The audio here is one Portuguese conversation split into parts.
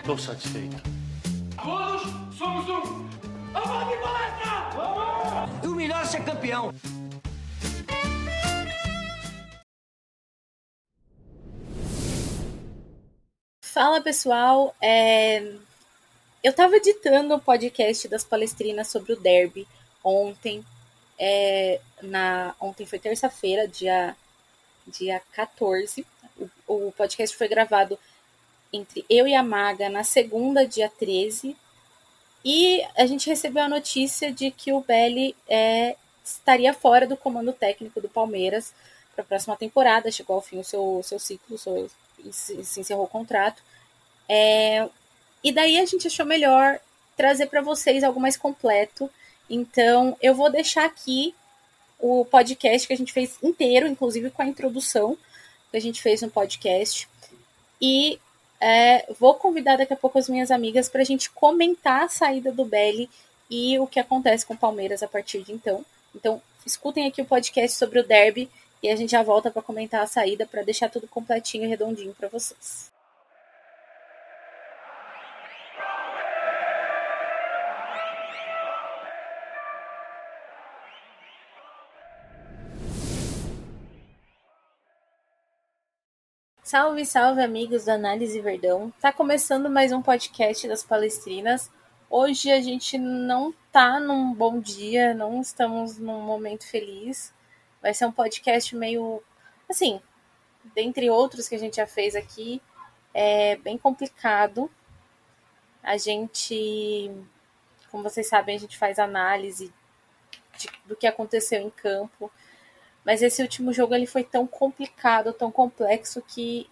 Estou satisfeito. Todos somos um. Vamos de palestra! Vamos! E o melhor é ser campeão. Fala pessoal, é... eu estava editando o podcast das palestrinas sobre o derby ontem. É... Na... Ontem foi terça-feira, dia... dia 14. O... o podcast foi gravado entre eu e a Maga na segunda, dia 13. E a gente recebeu a notícia de que o Belli é... estaria fora do comando técnico do Palmeiras para a próxima temporada. Chegou ao fim o seu, seu ciclo, seu se, se encerrou o contrato. É, e daí a gente achou melhor trazer para vocês algo mais completo. Então eu vou deixar aqui o podcast que a gente fez inteiro, inclusive com a introdução que a gente fez no podcast. E é, vou convidar daqui a pouco as minhas amigas para a gente comentar a saída do Belly e o que acontece com o Palmeiras a partir de então. Então, escutem aqui o podcast sobre o derby e a gente já volta para comentar a saída para deixar tudo completinho e redondinho para vocês. Salve, salve, amigos da Análise Verdão. Tá começando mais um podcast das Palestrinas. Hoje a gente não tá num bom dia, não estamos num momento feliz. Vai ser um podcast meio, assim, dentre outros que a gente já fez aqui, é bem complicado. A gente, como vocês sabem, a gente faz análise de, do que aconteceu em campo. Mas esse último jogo ele foi tão complicado, tão complexo que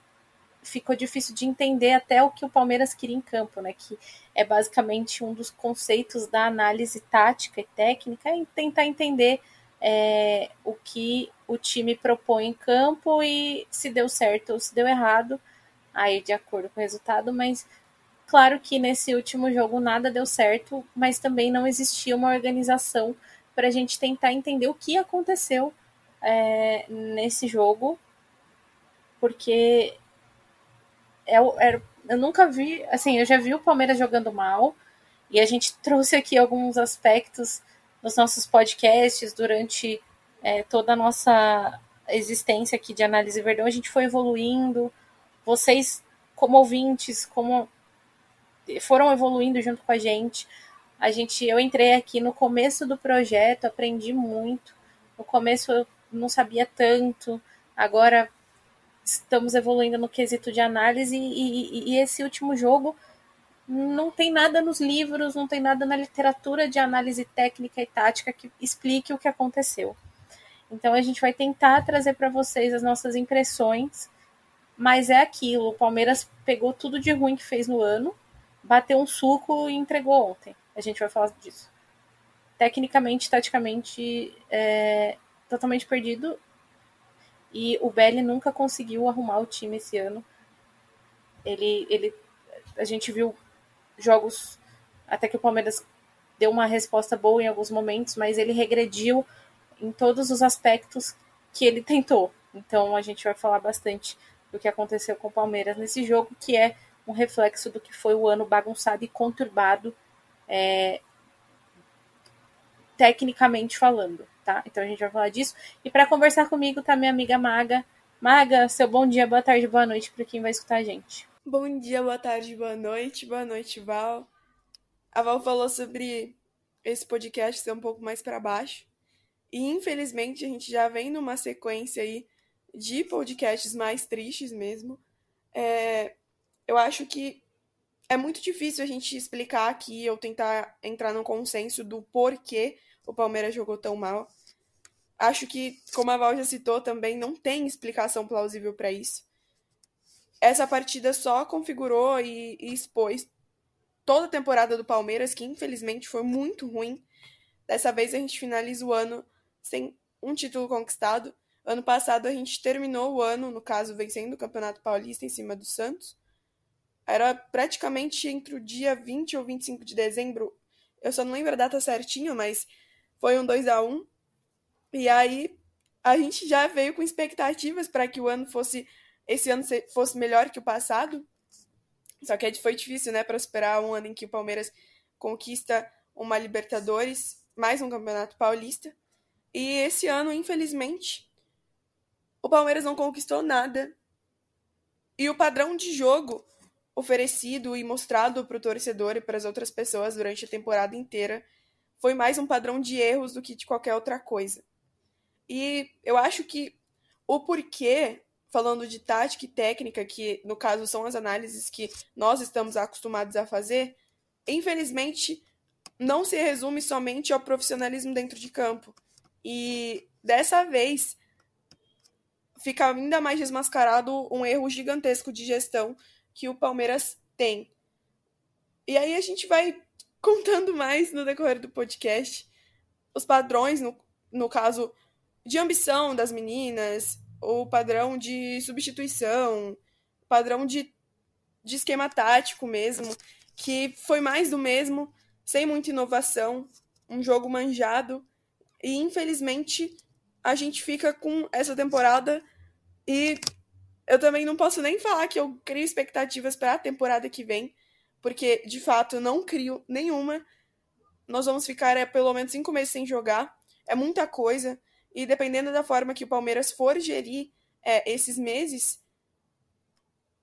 ficou difícil de entender até o que o Palmeiras queria em campo, né? Que é basicamente um dos conceitos da análise tática e técnica, e tentar entender é, o que o time propõe em campo e se deu certo ou se deu errado, aí de acordo com o resultado, mas claro que nesse último jogo nada deu certo, mas também não existia uma organização para a gente tentar entender o que aconteceu é, nesse jogo, porque eu, é eu, eu nunca vi, assim, eu já vi o Palmeiras jogando mal, e a gente trouxe aqui alguns aspectos nos nossos podcasts durante é, toda a nossa existência aqui de análise verdão, a gente foi evoluindo. Vocês, como ouvintes, como foram evoluindo junto com a gente. A gente, eu entrei aqui no começo do projeto, aprendi muito. No começo eu não sabia tanto. Agora estamos evoluindo no quesito de análise e, e, e esse último jogo não tem nada nos livros, não tem nada na literatura de análise técnica e tática que explique o que aconteceu. Então a gente vai tentar trazer para vocês as nossas impressões, mas é aquilo, o Palmeiras pegou tudo de ruim que fez no ano, bateu um suco e entregou ontem. A gente vai falar disso. Tecnicamente, taticamente, é totalmente perdido. E o Belli nunca conseguiu arrumar o time esse ano. Ele, ele, a gente viu jogos até que o Palmeiras deu uma resposta boa em alguns momentos, mas ele regrediu em todos os aspectos que ele tentou. Então a gente vai falar bastante do que aconteceu com o Palmeiras nesse jogo, que é um reflexo do que foi o ano bagunçado e conturbado, é, tecnicamente falando, tá? Então a gente vai falar disso. E para conversar comigo tá minha amiga Maga. Maga, seu bom dia, boa tarde, boa noite para quem vai escutar a gente. Bom dia, boa tarde, boa noite. Boa noite, Val. A Val falou sobre esse podcast ser um pouco mais para baixo. E infelizmente a gente já vem numa sequência aí de podcasts mais tristes mesmo. É, eu acho que é muito difícil a gente explicar aqui ou tentar entrar num consenso do porquê o Palmeiras jogou tão mal. Acho que, como a Val já citou também, não tem explicação plausível para isso essa partida só configurou e, e expôs toda a temporada do Palmeiras, que infelizmente foi muito ruim. Dessa vez a gente finaliza o ano sem um título conquistado. Ano passado a gente terminou o ano, no caso, vencendo o Campeonato Paulista em cima do Santos. Era praticamente entre o dia 20 ou 25 de dezembro. Eu só não lembro a data certinho, mas foi um 2 a 1 E aí a gente já veio com expectativas para que o ano fosse esse ano fosse melhor que o passado. Só que foi difícil, né, para esperar um ano em que o Palmeiras conquista uma Libertadores, mais um Campeonato Paulista. E esse ano, infelizmente, o Palmeiras não conquistou nada. E o padrão de jogo oferecido e mostrado para o torcedor e para as outras pessoas durante a temporada inteira foi mais um padrão de erros do que de qualquer outra coisa. E eu acho que o porquê, falando de tática e técnica, que no caso são as análises que nós estamos acostumados a fazer, infelizmente não se resume somente ao profissionalismo dentro de campo. E dessa vez fica ainda mais desmascarado um erro gigantesco de gestão que o Palmeiras tem. E aí a gente vai contando mais no decorrer do podcast os padrões, no, no caso, de ambição das meninas, o padrão de substituição, padrão de, de esquema tático mesmo, que foi mais do mesmo, sem muita inovação, um jogo manjado. E infelizmente a gente fica com essa temporada e eu também não posso nem falar que eu crio expectativas para a temporada que vem, porque de fato não crio nenhuma. Nós vamos ficar é, pelo menos cinco meses sem jogar, é muita coisa, e dependendo da forma que o Palmeiras for gerir é, esses meses,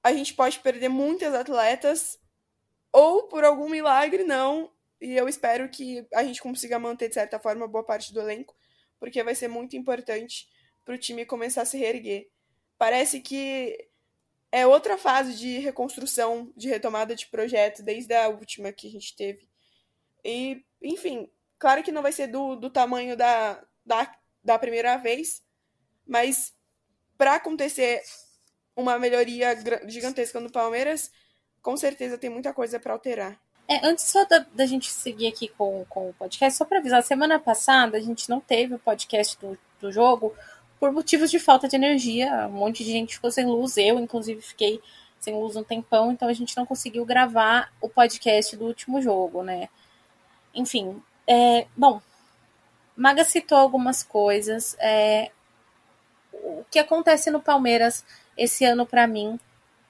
a gente pode perder muitas atletas, ou por algum milagre, não. E eu espero que a gente consiga manter, de certa forma, boa parte do elenco, porque vai ser muito importante para o time começar a se reerguer. Parece que é outra fase de reconstrução, de retomada de projeto, desde a última que a gente teve. E, enfim, claro que não vai ser do, do tamanho da, da, da primeira vez, mas para acontecer uma melhoria gigantesca no Palmeiras, com certeza tem muita coisa para alterar. É, antes só da, da, gente seguir aqui com, com o podcast, só para avisar, semana passada a gente não teve o podcast do, do jogo, por motivos de falta de energia. Um monte de gente ficou sem luz, eu inclusive fiquei sem luz um tempão, então a gente não conseguiu gravar o podcast do último jogo, né? Enfim, é, bom, Maga citou algumas coisas. É, o que acontece no Palmeiras esse ano para mim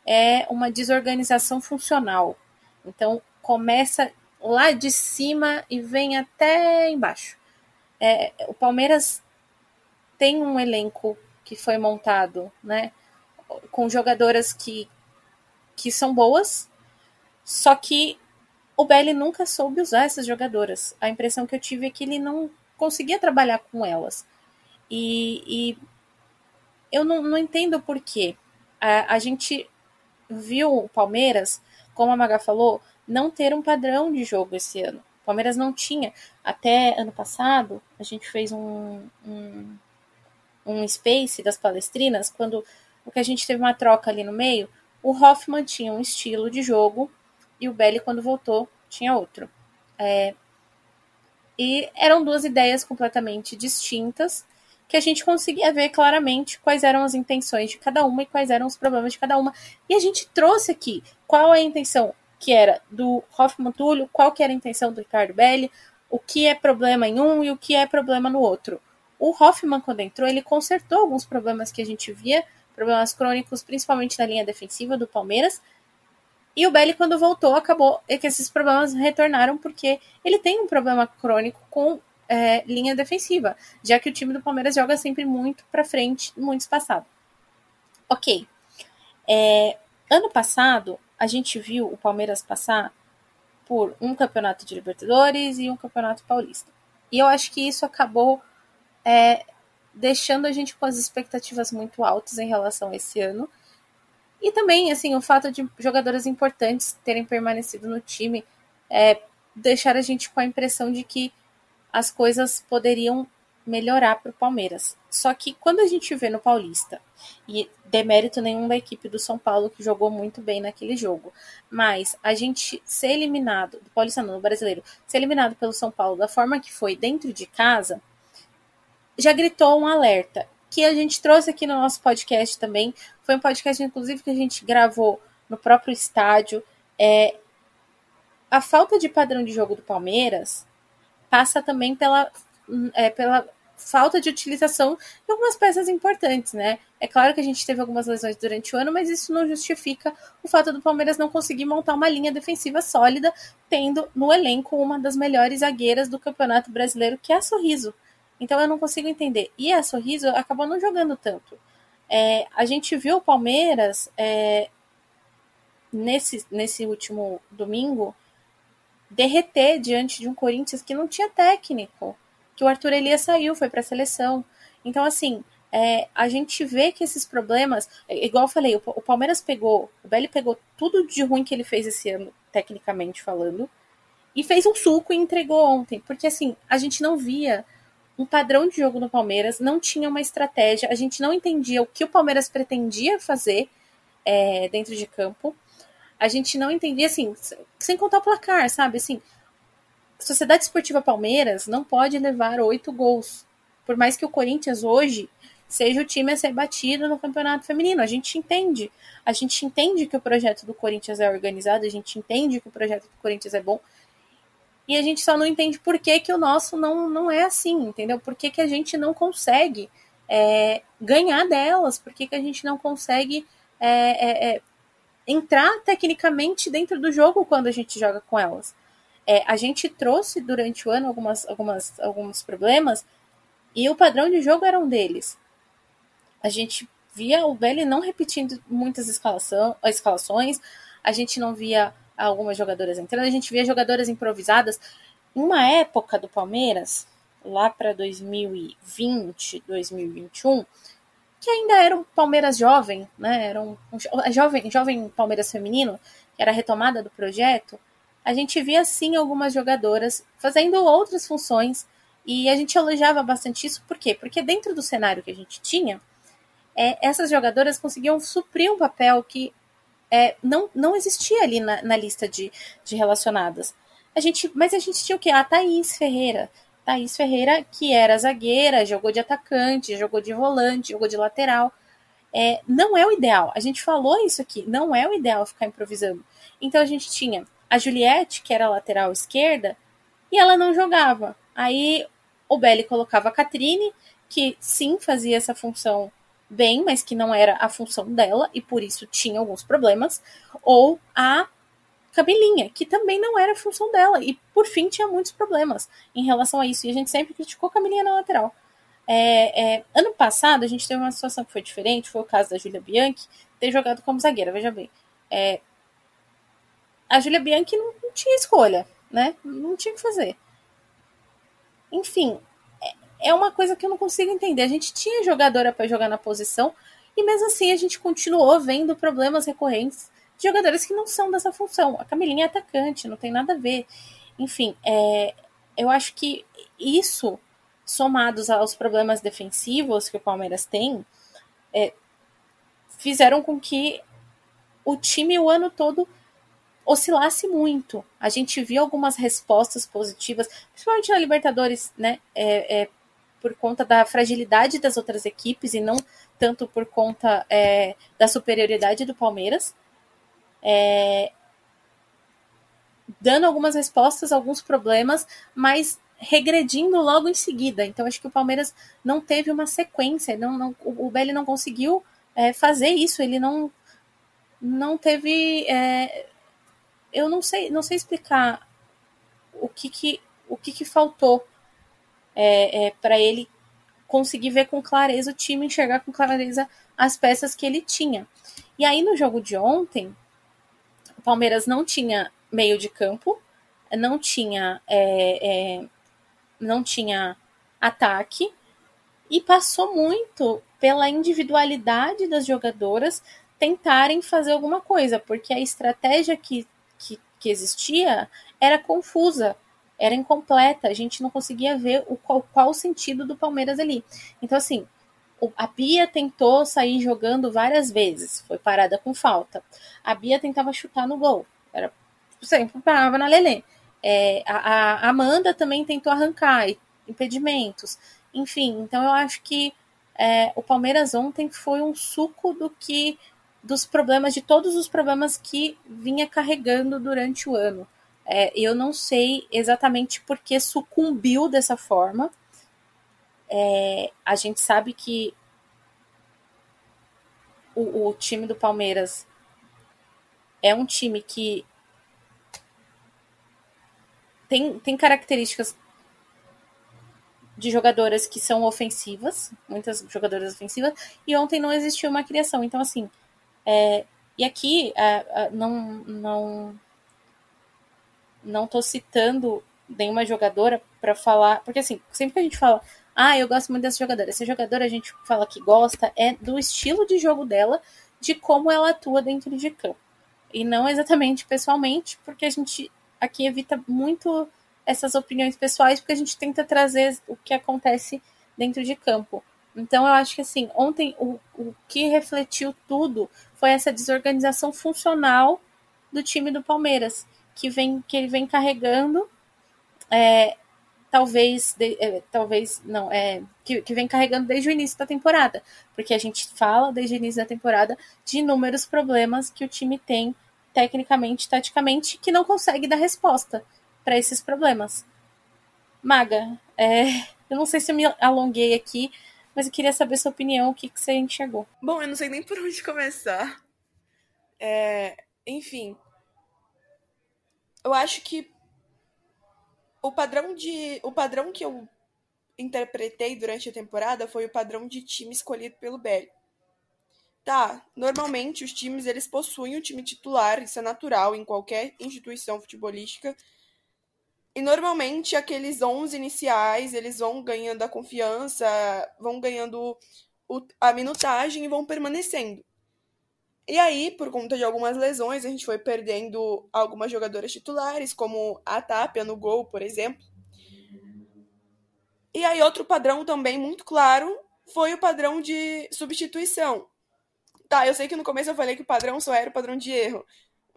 é uma desorganização funcional. Então começa lá de cima e vem até embaixo. É, o Palmeiras tem um elenco que foi montado, né, com jogadoras que, que são boas, só que o Belly nunca soube usar essas jogadoras. A impressão que eu tive é que ele não conseguia trabalhar com elas. E, e eu não, não entendo por quê. A, a gente viu o Palmeiras, como a Maga falou, não ter um padrão de jogo esse ano. O Palmeiras não tinha. Até ano passado, a gente fez um, um, um space das palestrinas, quando o que a gente teve uma troca ali no meio, o Hoffman tinha um estilo de jogo e o Belly, quando voltou, tinha outro. É, e eram duas ideias completamente distintas que a gente conseguia ver claramente quais eram as intenções de cada uma e quais eram os problemas de cada uma. E a gente trouxe aqui qual é a intenção que era do Hoffman Túlio, qual que era a intenção do Ricardo Belli, o que é problema em um e o que é problema no outro. O Hoffman, quando entrou, ele consertou alguns problemas que a gente via, problemas crônicos, principalmente na linha defensiva do Palmeiras. E o Belli, quando voltou, acabou que esses problemas retornaram, porque ele tem um problema crônico com é, linha defensiva, já que o time do Palmeiras joga sempre muito para frente, muito espaçado. Ok. É, ano passado, a gente viu o Palmeiras passar por um campeonato de Libertadores e um campeonato paulista. E eu acho que isso acabou é, deixando a gente com as expectativas muito altas em relação a esse ano. E também, assim, o fato de jogadoras importantes terem permanecido no time é, deixar a gente com a impressão de que as coisas poderiam melhorar para o Palmeiras. Só que quando a gente vê no Paulista, e demérito nenhum da equipe do São Paulo que jogou muito bem naquele jogo, mas a gente ser eliminado, do Paulista não, do brasileiro, ser eliminado pelo São Paulo da forma que foi dentro de casa, já gritou um alerta que a gente trouxe aqui no nosso podcast também. Foi um podcast, inclusive, que a gente gravou no próprio estádio. É, a falta de padrão de jogo do Palmeiras passa também pela, é, pela falta de utilização de algumas peças importantes, né? É claro que a gente teve algumas lesões durante o ano, mas isso não justifica o fato do Palmeiras não conseguir montar uma linha defensiva sólida, tendo no elenco uma das melhores zagueiras do Campeonato Brasileiro, que é a Sorriso. Então eu não consigo entender. E a Sorriso acabou não jogando tanto. É, a gente viu o Palmeiras é, nesse, nesse último domingo derreter diante de um Corinthians que não tinha técnico que o Arthur Elias saiu, foi para a seleção. Então, assim, é, a gente vê que esses problemas, é, igual eu falei, o, o Palmeiras pegou, o Belli pegou tudo de ruim que ele fez esse ano, tecnicamente falando, e fez um suco e entregou ontem. Porque, assim, a gente não via um padrão de jogo no Palmeiras, não tinha uma estratégia, a gente não entendia o que o Palmeiras pretendia fazer é, dentro de campo. A gente não entendia, assim, sem contar o placar, sabe? Assim, Sociedade Esportiva Palmeiras não pode levar oito gols. Por mais que o Corinthians hoje seja o time a ser batido no campeonato feminino. A gente entende. A gente entende que o projeto do Corinthians é organizado, a gente entende que o projeto do Corinthians é bom. E a gente só não entende por que, que o nosso não, não é assim, entendeu? Por que, que a gente não consegue é, ganhar delas? Por que, que a gente não consegue é, é, é entrar tecnicamente dentro do jogo quando a gente joga com elas? É, a gente trouxe durante o ano algumas, algumas, alguns problemas e o padrão de jogo era um deles. A gente via o Belly não repetindo muitas escalação, escalações, a gente não via algumas jogadoras entrando, a gente via jogadoras improvisadas. Uma época do Palmeiras, lá para 2020, 2021, que ainda era um Palmeiras jovem, né? Era um, um jovem, jovem Palmeiras feminino, que era a retomada do projeto a gente via sim algumas jogadoras fazendo outras funções e a gente elogiava bastante isso, por quê? Porque dentro do cenário que a gente tinha, é, essas jogadoras conseguiam suprir um papel que é, não, não existia ali na, na lista de, de relacionadas. A gente, mas a gente tinha o quê? A Thaís Ferreira. Thaís Ferreira, que era zagueira, jogou de atacante, jogou de volante, jogou de lateral. É, não é o ideal. A gente falou isso aqui. Não é o ideal ficar improvisando. Então a gente tinha a Juliette, que era lateral esquerda, e ela não jogava. Aí o Belli colocava a Catrine, que sim fazia essa função bem, mas que não era a função dela e por isso tinha alguns problemas, ou a Camilinha, que também não era a função dela e por fim tinha muitos problemas em relação a isso e a gente sempre criticou a Camilinha na lateral. É, é, ano passado a gente teve uma situação que foi diferente, foi o caso da Julia Bianchi ter jogado como zagueira, veja bem. É, a Julia Bianchi não, não tinha escolha, né? Não tinha o que fazer. Enfim, é, uma coisa que eu não consigo entender. A gente tinha jogadora para jogar na posição e mesmo assim a gente continuou vendo problemas recorrentes de jogadores que não são dessa função. A Camilinha é atacante, não tem nada a ver. Enfim, é, eu acho que isso, somados aos problemas defensivos que o Palmeiras tem, é, fizeram com que o time o ano todo oscilasse muito. A gente viu algumas respostas positivas, principalmente na Libertadores, né? É, é, por conta da fragilidade das outras equipes e não tanto por conta é, da superioridade do Palmeiras. É, dando algumas respostas alguns problemas, mas regredindo logo em seguida. Então acho que o Palmeiras não teve uma sequência, não, não o Belli não conseguiu é, fazer isso, ele não não teve é, eu não sei, não sei explicar o que que, o que, que faltou é, é, para ele conseguir ver com clareza o time, enxergar com clareza as peças que ele tinha. E aí no jogo de ontem, o Palmeiras não tinha meio de campo, não tinha é, é, não tinha ataque e passou muito pela individualidade das jogadoras tentarem fazer alguma coisa, porque a estratégia que que, que existia era confusa, era incompleta, a gente não conseguia ver o qual, qual o sentido do Palmeiras ali. Então, assim, a Bia tentou sair jogando várias vezes, foi parada com falta. A Bia tentava chutar no gol, era sempre parava na Lelê. É, a, a, Amanda também tentou arrancar impedimentos. Enfim, então eu acho que é, o Palmeiras ontem foi um suco do que dos problemas, de todos os problemas que vinha carregando durante o ano. É, eu não sei exatamente por que sucumbiu dessa forma, é, a gente sabe que o, o time do Palmeiras é um time que tem, tem características de jogadoras que são ofensivas, muitas jogadoras ofensivas, e ontem não existiu uma criação. Então, assim, é, e aqui é, é, não, não, não tô citando nenhuma jogadora para falar, porque assim, sempre que a gente fala, ah, eu gosto muito dessa jogadora, essa jogadora a gente fala que gosta é do estilo de jogo dela, de como ela atua dentro de campo. E não exatamente pessoalmente, porque a gente aqui evita muito essas opiniões pessoais, porque a gente tenta trazer o que acontece dentro de campo. Então eu acho que assim, ontem o, o que refletiu tudo foi essa desorganização funcional do time do Palmeiras, que vem que ele vem carregando é, talvez de, é, talvez não é que, que vem carregando desde o início da temporada, porque a gente fala desde o início da temporada de inúmeros problemas que o time tem tecnicamente, taticamente, que não consegue dar resposta para esses problemas. Maga, é, eu não sei se eu me alonguei aqui, mas eu queria saber sua opinião, o que, que você enxergou. Bom, eu não sei nem por onde começar. É, enfim, eu acho que o padrão de o padrão que eu interpretei durante a temporada foi o padrão de time escolhido pelo Belly. Tá, normalmente os times eles possuem um time titular, isso é natural em qualquer instituição futebolística, e normalmente aqueles 11 iniciais, eles vão ganhando a confiança, vão ganhando o, a minutagem e vão permanecendo. E aí, por conta de algumas lesões, a gente foi perdendo algumas jogadoras titulares, como a Tapia no gol, por exemplo. E aí, outro padrão também muito claro foi o padrão de substituição. Tá, eu sei que no começo eu falei que o padrão só era o padrão de erro,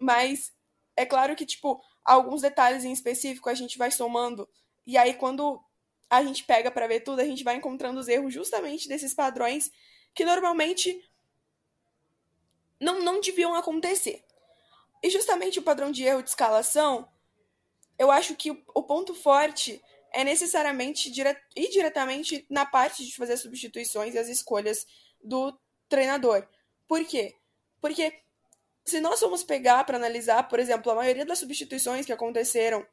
mas é claro que, tipo, alguns detalhes em específico a gente vai somando. E aí, quando a gente pega para ver tudo, a gente vai encontrando os erros justamente desses padrões que normalmente não, não deviam acontecer. E justamente o padrão de erro de escalação, eu acho que o, ponto forte é necessariamente dire, ir diretamente na parte de fazer substituições e as escolhas do treinador. Por quê? Porque se nós formos pegar para analisar, por exemplo, a maioria das substituições que aconteceram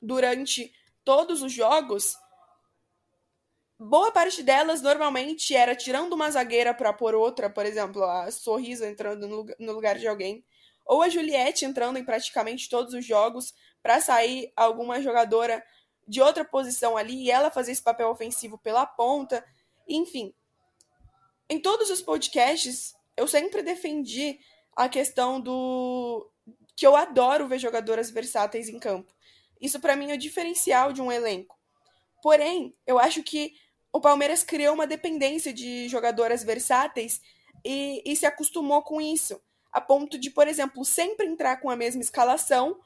durante todos os jogos, boa parte delas normalmente era tirando uma zagueira para pôr outra, por exemplo, a Sorriso entrando no lugar de alguém, ou a Juliette entrando em praticamente todos os jogos para sair alguma jogadora de outra posição ali e ela fazer esse papel ofensivo pela ponta, enfim. Em todos os podcasts, eu sempre defendi a questão do que eu adoro ver jogadoras versáteis em campo. Isso para mim é o diferencial de um elenco. Porém, eu acho que o Palmeiras criou uma dependência de jogadoras versáteis e, e se acostumou com isso, a ponto de, por exemplo, sempre entrar com a mesma escalação,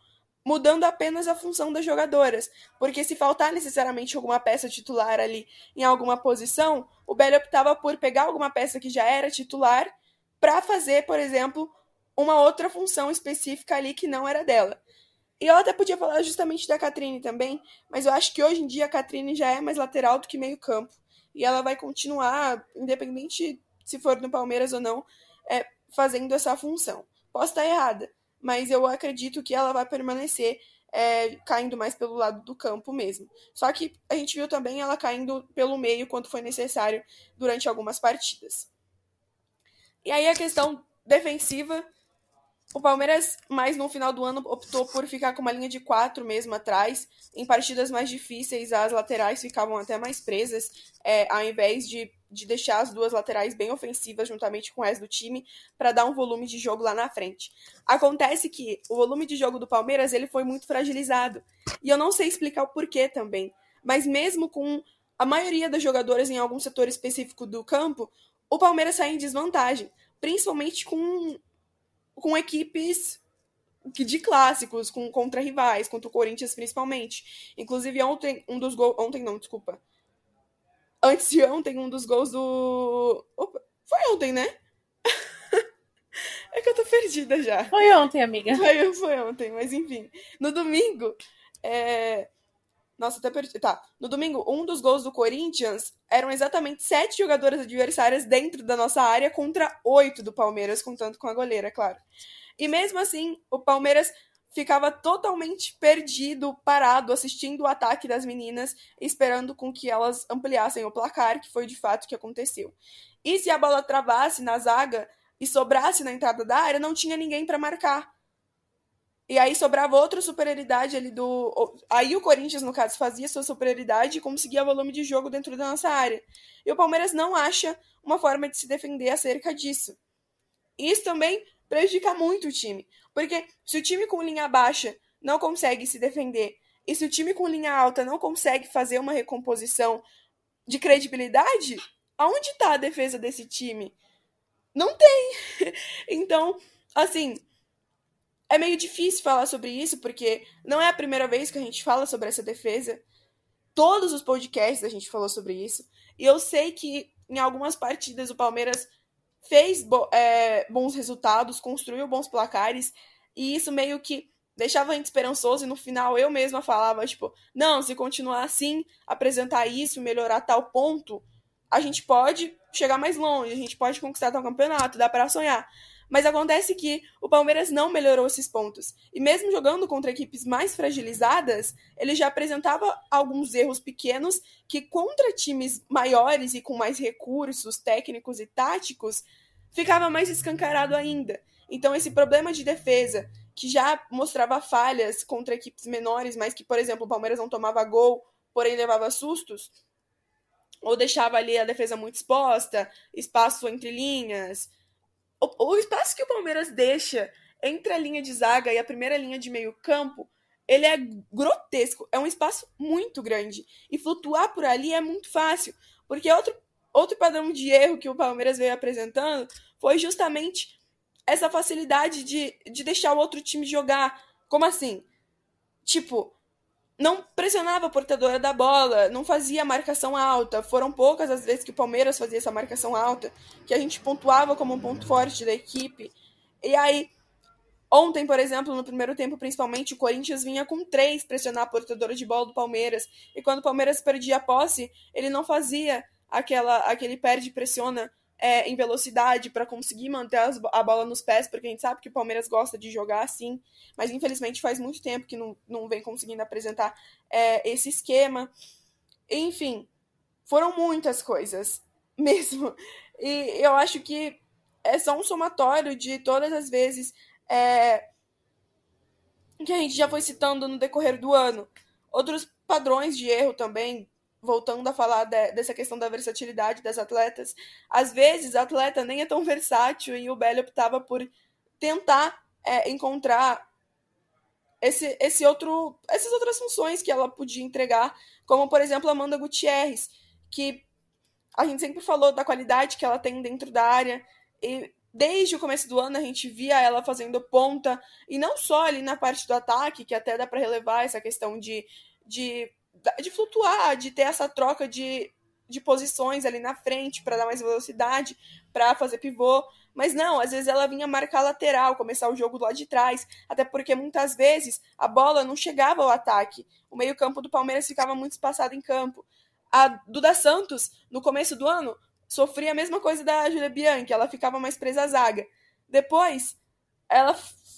mudando apenas a função das jogadoras. Porque se faltar necessariamente alguma peça titular ali em alguma posição, o Belli optava por pegar alguma peça que já era titular para fazer, por exemplo, uma outra função específica ali que não era dela. E eu até podia falar justamente da Catrine também, mas eu acho que hoje em dia a Catrine já é mais lateral do que meio campo. E ela vai continuar, independente se for no Palmeiras ou não, é, fazendo essa função. Posso estar errada, mas eu acredito que ela vai permanecer é, caindo mais pelo lado do campo mesmo. Só que a gente viu também ela caindo pelo meio quanto foi necessário durante algumas partidas. E aí a questão defensiva o Palmeiras, mais no final do ano, optou por ficar com uma linha de quatro mesmo atrás. Em partidas mais difíceis, as laterais ficavam até mais presas, é, ao invés de, de deixar as duas laterais bem ofensivas juntamente com resto do time, para dar um volume de jogo lá na frente. Acontece que o volume de jogo do Palmeiras ele foi muito fragilizado. E eu não sei explicar o porquê também. Mas mesmo com a maioria das jogadoras em algum setor específico do campo, o Palmeiras sai em desvantagem. Principalmente com com equipes de clássicos, com contra rivais, contra o Corinthians principalmente. Inclusive ontem um dos gols, ontem não, desculpa. Antes de ontem um dos gols do Opa, foi ontem, né? é que eu tô perdida já. Foi ontem, amiga. Foi, foi ontem, mas enfim. No domingo, é... Nossa, até perdi. Tá. No domingo, um dos gols do Corinthians eram exatamente sete jogadoras adversárias dentro da nossa área contra oito do Palmeiras, contando com a goleira, é claro. E mesmo assim, o Palmeiras ficava totalmente perdido, parado, assistindo o ataque das meninas, esperando com que elas ampliassem o placar, que foi de fato o que aconteceu. E se a bola travasse na zaga e sobrasse na entrada da área, não tinha ninguém para marcar. E aí sobrava outra superioridade ali do. Aí o Corinthians, no caso, fazia sua superioridade e conseguia volume de jogo dentro da nossa área. E o Palmeiras não acha uma forma de se defender acerca disso. Isso também prejudica muito o time. Porque se o time com linha baixa não consegue se defender, e se o time com linha alta não consegue fazer uma recomposição de credibilidade, aonde está a defesa desse time? Não tem. então, assim, é meio difícil falar sobre isso, porque não é a primeira vez que a gente fala sobre essa defesa. Todos os podcasts a gente falou sobre isso. E eu sei que em algumas partidas o Palmeiras fez bo é, bons resultados, construiu bons placares, e isso meio que deixava a gente esperançoso, e no final eu mesma falava, tipo, não, se continuar assim, apresentar isso, melhorar tal ponto, a gente pode chegar mais longe, a gente pode conquistar tal campeonato, dá para sonhar. Mas acontece que o Palmeiras não melhorou esses pontos. E mesmo jogando contra equipes mais fragilizadas, ele já apresentava alguns erros pequenos que contra times maiores e com mais recursos técnicos e táticos, ficava mais escancarado ainda. Então esse problema de defesa, que já mostrava falhas contra equipes menores, mas que, por exemplo, o Palmeiras não tomava gol, porém levava sustos, ou deixava ali a defesa muito exposta, espaço entre linhas, o, o espaço que o Palmeiras deixa entre a linha de zaga e a primeira linha de meio campo, ele é grotesco. É um espaço muito grande. E flutuar por ali é muito fácil. Porque outro, outro padrão de erro que o Palmeiras veio apresentando foi justamente essa facilidade de, de deixar o outro time jogar. Como assim? Tipo, não pressionava a portadora da bola, não fazia marcação alta. Foram poucas as vezes que o Palmeiras fazia essa marcação alta, que a gente pontuava como um ponto forte da equipe. E aí, ontem, por exemplo, no primeiro tempo, principalmente, o Corinthians vinha com três pressionar a portadora de bola do Palmeiras. E quando o Palmeiras perdia a posse, ele não fazia aquela aquele perde-pressiona é, em velocidade para conseguir manter as, a bola nos pés, porque a gente sabe que o Palmeiras gosta de jogar assim, mas infelizmente faz muito tempo que não, não vem conseguindo apresentar é, esse esquema. Enfim, foram muitas coisas mesmo. E eu acho que é só um somatório de todas as vezes é, que a gente já foi citando no decorrer do ano. Outros padrões de erro também, voltando a falar de, dessa questão da versatilidade das atletas, às vezes a atleta nem é tão versátil e o Belly optava por tentar é, encontrar esse, esse outro, essas outras funções que ela podia entregar, como por exemplo Amanda Gutierrez, que a gente sempre falou da qualidade que ela tem dentro da área e desde o começo do ano a gente via ela fazendo ponta e não só ali na parte do ataque, que até dá para relevar essa questão de, de de flutuar, de ter essa troca de, de posições ali na frente para dar mais velocidade, para fazer pivô. Mas não, às vezes ela vinha marcar lateral, começar o jogo lá de trás, até porque muitas vezes a bola não chegava ao ataque. O meio-campo do Palmeiras ficava muito espaçado em campo. A Duda Santos, no começo do ano, sofria a mesma coisa da Julia Bianchi, ela ficava mais presa à zaga. Depois, ela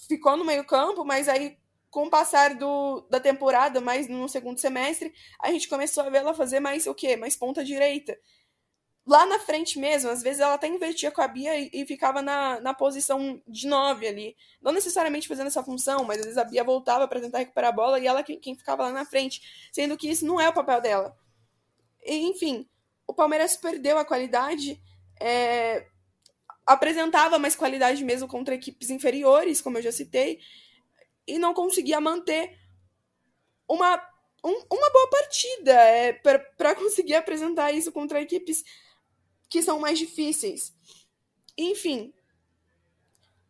ficou no meio-campo, mas aí com o passar do, da temporada, mais no segundo semestre, a gente começou a ver ela fazer mais o quê? Mais ponta direita. Lá na frente mesmo, às vezes ela até invertia com a Bia e, e ficava na, na posição de nove ali. Não necessariamente fazendo essa função, mas às vezes a Bia voltava para tentar recuperar a bola e ela quem, quem ficava lá na frente. Sendo que isso não é o papel dela. E, enfim, o Palmeiras perdeu a qualidade. É, apresentava mais qualidade mesmo contra equipes inferiores, como eu já citei, e não conseguia manter uma, um, uma boa partida é, para conseguir apresentar isso contra equipes que são mais difíceis. Enfim,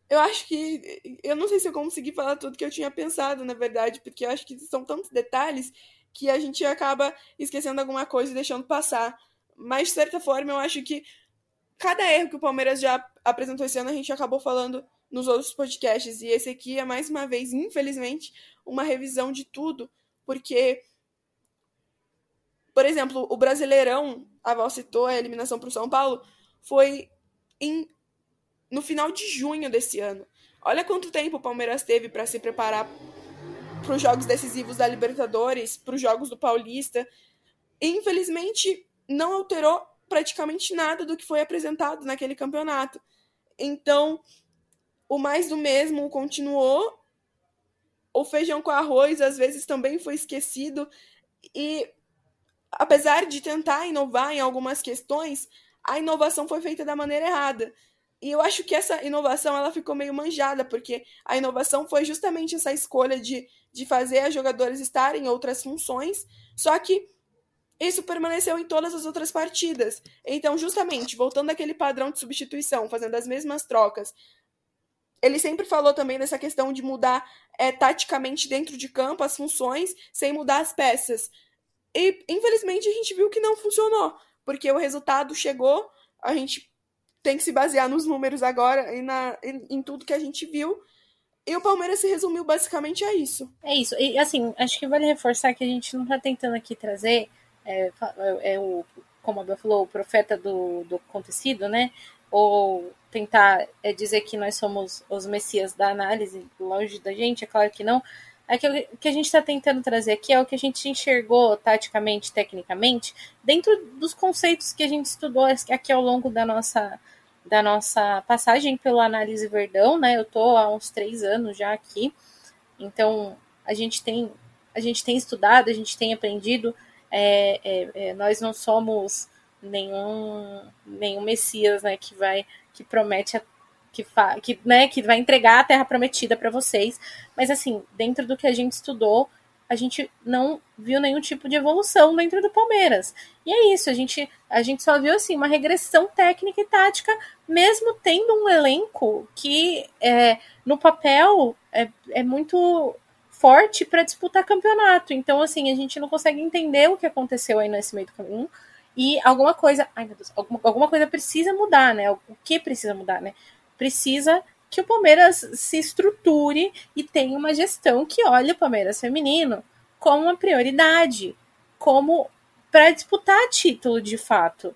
eu acho que. Eu não sei se eu consegui falar tudo que eu tinha pensado, na verdade, porque eu acho que são tantos detalhes que a gente acaba esquecendo alguma coisa e deixando passar. Mas, de certa forma, eu acho que cada erro que o Palmeiras já apresentou esse ano, a gente acabou falando nos outros podcasts. E esse aqui é mais uma vez, infelizmente, uma revisão de tudo, porque Por exemplo, o Brasileirão, a Val citou a eliminação para o São Paulo, foi em, no final de junho desse ano. Olha quanto tempo o Palmeiras teve para se preparar para os jogos decisivos da Libertadores, para os jogos do Paulista. Infelizmente, não alterou praticamente nada do que foi apresentado naquele campeonato. Então, o mais do mesmo continuou. O feijão com arroz às vezes também foi esquecido. E apesar de tentar inovar em algumas questões, a inovação foi feita da maneira errada. E eu acho que essa inovação ela ficou meio manjada, porque a inovação foi justamente essa escolha de, de fazer os jogadores estarem em outras funções, só que isso permaneceu em todas as outras partidas. Então, justamente, voltando àquele padrão de substituição, fazendo as mesmas trocas, ele sempre falou também dessa questão de mudar é, taticamente dentro de campo as funções sem mudar as peças. E, infelizmente, a gente viu que não funcionou, porque o resultado chegou, a gente tem que se basear nos números agora e na, em, em tudo que a gente viu. E o Palmeiras se resumiu basicamente a isso. É isso. E assim, acho que vale reforçar que a gente não está tentando aqui trazer é, é, o, como a Bel falou, o profeta do, do acontecido, né? Ou tentar é, dizer que nós somos os messias da análise, longe da gente, é claro que não. É que o que a gente está tentando trazer aqui é o que a gente enxergou taticamente, tecnicamente, dentro dos conceitos que a gente estudou aqui ao longo da nossa, da nossa passagem pela análise Verdão, né? Eu estou há uns três anos já aqui, então a gente tem a gente tem estudado, a gente tem aprendido é, é, é, nós não somos nenhum, nenhum Messias, né, que vai, que promete, a, que, fa, que, né, que vai entregar a Terra Prometida para vocês, mas assim, dentro do que a gente estudou, a gente não viu nenhum tipo de evolução dentro do Palmeiras. E é isso, a gente, a gente só viu assim uma regressão técnica e tática, mesmo tendo um elenco que é, no papel é, é muito forte para disputar campeonato. Então, assim, a gente não consegue entender o que aconteceu aí nesse meio do caminho. E alguma coisa, ai meu Deus, alguma, alguma coisa precisa mudar, né? O que precisa mudar, né? Precisa que o Palmeiras se estruture e tenha uma gestão que olhe o Palmeiras feminino como uma prioridade, como para disputar título de fato.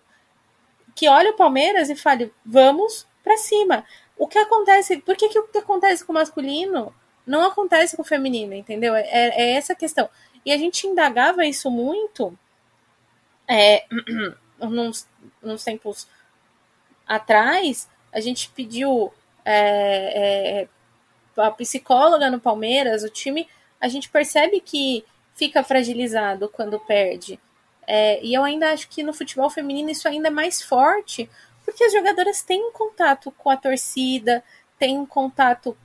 Que olhe o Palmeiras e fale, vamos para cima. O que acontece? Por que, que o que acontece com o masculino não acontece com o feminino, entendeu? É, é essa questão. E a gente indagava isso muito é, nos, nos tempos atrás. A gente pediu é, é, a psicóloga no Palmeiras, o time, a gente percebe que fica fragilizado quando perde. É, e eu ainda acho que no futebol feminino isso ainda é mais forte, porque as jogadoras têm contato com a torcida, têm contato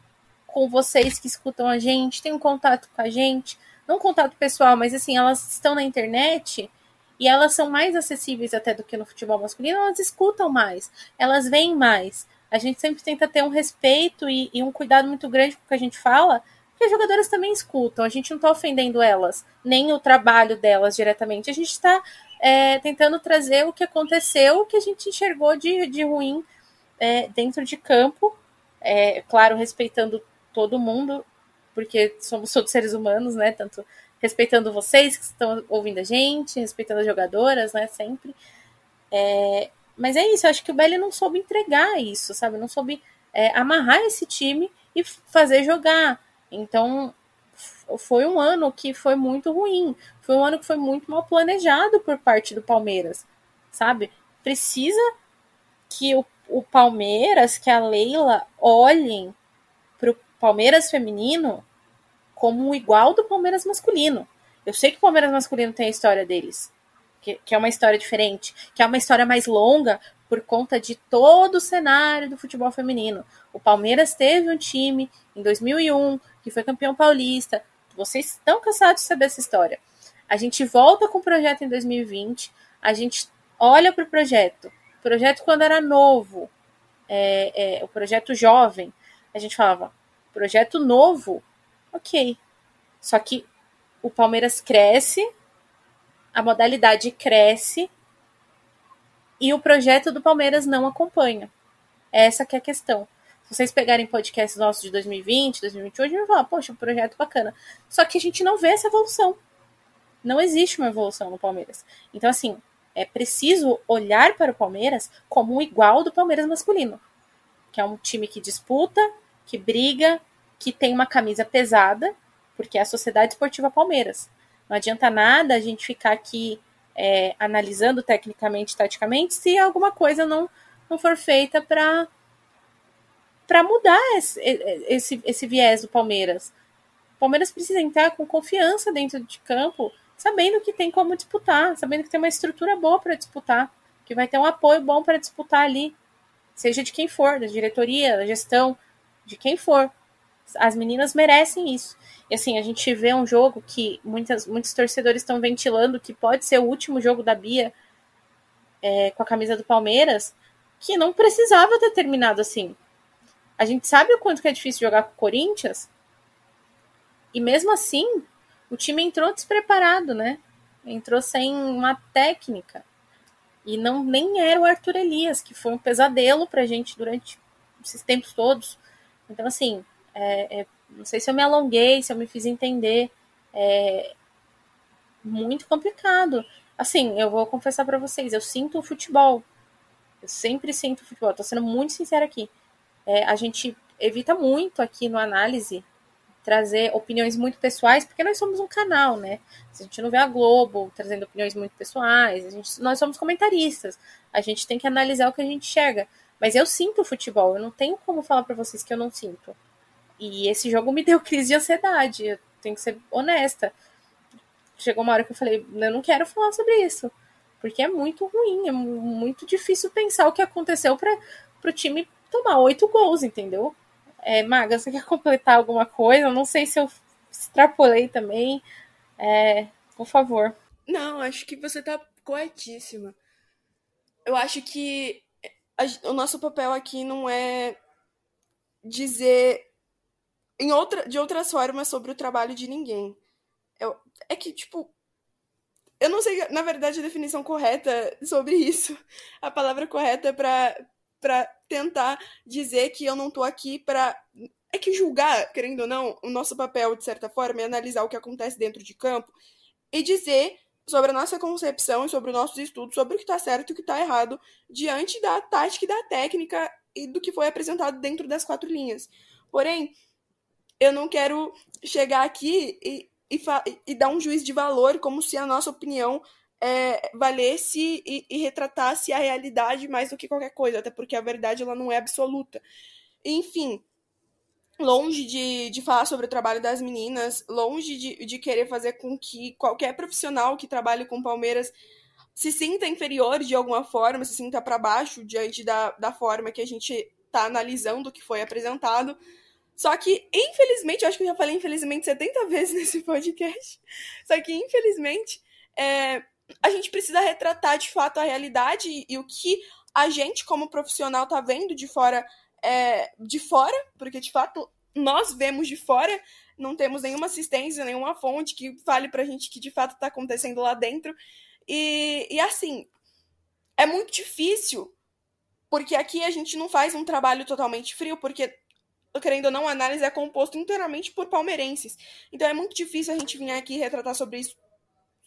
com vocês que escutam a gente, um contato com a gente, não contato pessoal, mas assim, elas estão na internet e elas são mais acessíveis até do que no futebol masculino, elas escutam mais, elas veem mais. A gente sempre tenta ter um respeito e, e um cuidado muito grande com o que a gente fala, porque as jogadoras também escutam, a gente não está ofendendo elas, nem o trabalho delas diretamente, a gente está é, tentando trazer o que aconteceu, o que a gente enxergou de, de ruim é, dentro de campo, é, claro, respeitando todo mundo, porque somos todos seres humanos, né? Tanto respeitando vocês que estão ouvindo a gente, respeitando as jogadoras, né? Sempre. É, mas é isso, eu acho que o Belly não soube entregar isso, sabe? Não soube é, amarrar esse time e fazer jogar. Então, foi um ano que foi muito ruim. Foi um ano que foi muito mal planejado por parte do Palmeiras, sabe? Precisa que o, o Palmeiras, que a Leila olhem Palmeiras feminino como um igual do Palmeiras masculino. Eu sei que o Palmeiras masculino tem a história deles, que, que é uma história diferente, que é uma história mais longa por conta de todo o cenário do futebol feminino. O Palmeiras teve um time em 2001 que foi campeão paulista. Vocês estão cansados de saber essa história. A gente volta com o projeto em 2020, a gente olha para o projeto. O projeto quando era novo, é, é, o projeto jovem, a gente falava, projeto novo, ok. Só que o Palmeiras cresce, a modalidade cresce e o projeto do Palmeiras não acompanha. Essa que é a questão. Se vocês pegarem podcasts nossos de 2020, 2021, a gente vai falar, poxa, um projeto bacana. Só que a gente não vê essa evolução. não existe uma evolução no Palmeiras. Então, assim, é preciso olhar para o Palmeiras como um igual do Palmeiras masculino, que é um time que disputa, que briga, que tem uma camisa pesada, porque é a Sociedade Esportiva Palmeiras. Não adianta nada a gente ficar aqui é, analisando tecnicamente, taticamente, se alguma coisa não, não for feita para para mudar esse, esse, esse viés do Palmeiras. O Palmeiras precisa entrar com confiança dentro de campo, sabendo que tem como disputar, sabendo que tem uma estrutura boa para disputar, que vai ter um apoio bom para disputar ali, seja de quem for, da diretoria, da gestão, de quem for. As meninas merecem isso. E assim, a gente vê um jogo que muitas, muitos torcedores estão ventilando que pode ser o último jogo da Bia é, com a camisa do Palmeiras, que não precisava ter terminado assim. A gente sabe o quanto que é difícil jogar com o Corinthians. E mesmo assim, o time entrou despreparado, né? Entrou sem uma técnica. E não nem era o Arthur Elias, que foi um pesadelo pra gente durante esses tempos todos. Então, assim, é, é, não sei se eu me alonguei, se eu me fiz entender. É muito complicado. Assim, eu vou confessar para vocês, eu sinto o futebol. Eu sempre sinto o futebol. Tô sendo muito sincera aqui. É, a gente evita muito aqui no análise trazer opiniões muito pessoais, porque nós somos um canal, né? A gente não vê a Globo trazendo opiniões muito pessoais, gente, nós somos comentaristas, a gente tem que analisar o que a gente enxerga. Mas eu sinto o futebol, eu não tenho como falar para vocês que eu não sinto. E esse jogo me deu crise de ansiedade, eu tenho que ser honesta. Chegou uma hora que eu falei, eu não quero falar sobre isso, porque é muito ruim, é muito difícil pensar o que aconteceu para o time tomar oito gols, entendeu? É, Maga, você quer completar alguma coisa? Eu não sei se eu extrapolei também. É, por favor. Não, acho que você tá corretíssima. Eu acho que a, o nosso papel aqui não é dizer em outra, de outras formas sobre o trabalho de ninguém. Eu, é que, tipo, eu não sei, na verdade, a definição correta sobre isso. A palavra correta para tentar dizer que eu não tô aqui para é que julgar, querendo ou não, o nosso papel de certa forma é analisar o que acontece dentro de campo e dizer sobre a nossa concepção e sobre os nossos estudos sobre o que está certo e o que está errado diante da tática e da técnica e do que foi apresentado dentro das quatro linhas. Porém, eu não quero chegar aqui e, e, e dar um juiz de valor como se a nossa opinião é, valesse e, e, retratasse a realidade mais do que qualquer coisa, até porque a verdade ela não é absoluta. Enfim, longe de, de falar sobre o trabalho das meninas, longe de, de querer fazer com que qualquer profissional que trabalhe com Palmeiras se sinta inferior de alguma forma, se sinta para baixo diante da, da forma que a gente está analisando o que foi apresentado. Só que, infelizmente, eu acho que eu já falei infelizmente 70 vezes nesse podcast. Só que, infelizmente, é, a gente precisa retratar de fato a realidade e, e o que a gente, como profissional, tá vendo de fora, é, de fora, porque de fato nós vemos de fora, não temos nenhuma assistência, nenhuma fonte que fale pra gente que de fato tá acontecendo lá dentro. E, e assim, é muito difícil, porque aqui a gente não faz um trabalho totalmente frio, porque querendo ou não, a análise é composto inteiramente por palmeirenses. Então é muito difícil a gente vir aqui retratar sobre isso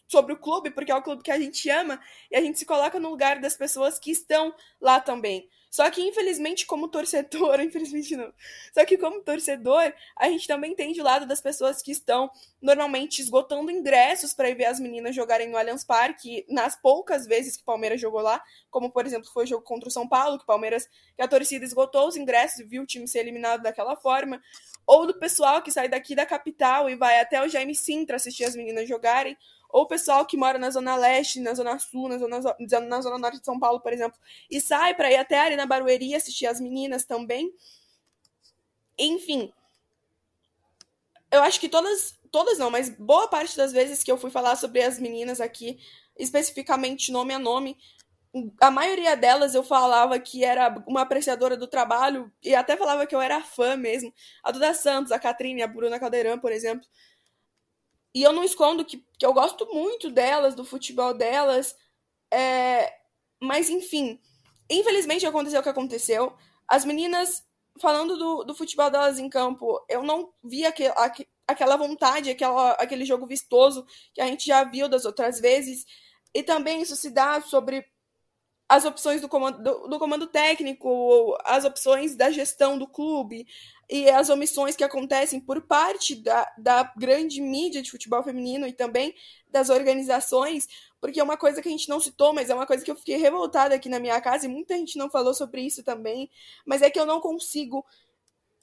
sobre o clube, porque é o clube que a gente ama, e a gente se coloca no lugar das pessoas que estão lá também. Só que, infelizmente, como torcedor, infelizmente não. Só que, como torcedor, a gente também tem de lado das pessoas que estão normalmente esgotando ingressos para ir ver as meninas jogarem no Allianz Parque, nas poucas vezes que o Palmeiras jogou lá, como por exemplo foi o jogo contra o São Paulo, que o Palmeiras, que a torcida esgotou os ingressos e viu o time ser eliminado daquela forma. Ou do pessoal que sai daqui da capital e vai até o Jaime Sintra assistir as meninas jogarem ou o pessoal que mora na Zona Leste, na Zona Sul, na Zona, na zona Norte de São Paulo, por exemplo, e sai para ir até ali na Barueri assistir as meninas também. Enfim, eu acho que todas, todas não, mas boa parte das vezes que eu fui falar sobre as meninas aqui, especificamente nome a nome, a maioria delas eu falava que era uma apreciadora do trabalho e até falava que eu era fã mesmo. A Duda Santos, a Catrine, a Bruna Caldeirão, por exemplo. E eu não escondo que, que eu gosto muito delas, do futebol delas. É... Mas, enfim, infelizmente aconteceu o que aconteceu. As meninas, falando do, do futebol delas em campo, eu não vi aquele, aquela vontade, aquela, aquele jogo vistoso que a gente já viu das outras vezes. E também isso se dá sobre as opções do comando, do, do comando técnico, as opções da gestão do clube e as omissões que acontecem por parte da, da grande mídia de futebol feminino e também das organizações, porque é uma coisa que a gente não citou, mas é uma coisa que eu fiquei revoltada aqui na minha casa e muita gente não falou sobre isso também, mas é que eu não consigo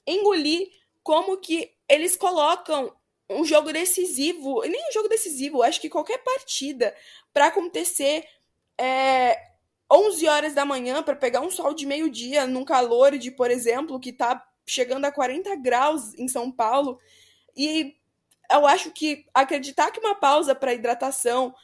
engolir como que eles colocam um jogo decisivo, nem um jogo decisivo, acho que qualquer partida para acontecer é, 11 horas da manhã para pegar um sol de meio-dia num calor de, por exemplo, que está chegando a 40 graus em São Paulo. E eu acho que acreditar que uma pausa para hidratação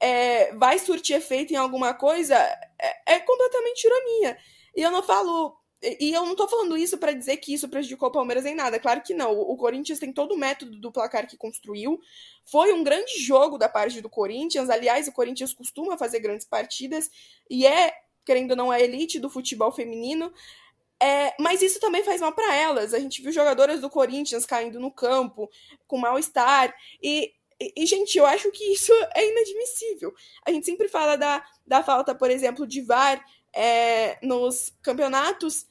é, vai surtir efeito em alguma coisa é, é completamente ironia. E eu não falo e eu não tô falando isso para dizer que isso prejudicou o Palmeiras em nada. Claro que não. O Corinthians tem todo o método do placar que construiu. Foi um grande jogo da parte do Corinthians. Aliás, o Corinthians costuma fazer grandes partidas e é, querendo ou não, a elite do futebol feminino. É, mas isso também faz mal para elas. A gente viu jogadoras do Corinthians caindo no campo com mal-estar. E, e, gente, eu acho que isso é inadmissível. A gente sempre fala da, da falta, por exemplo, de VAR é, nos campeonatos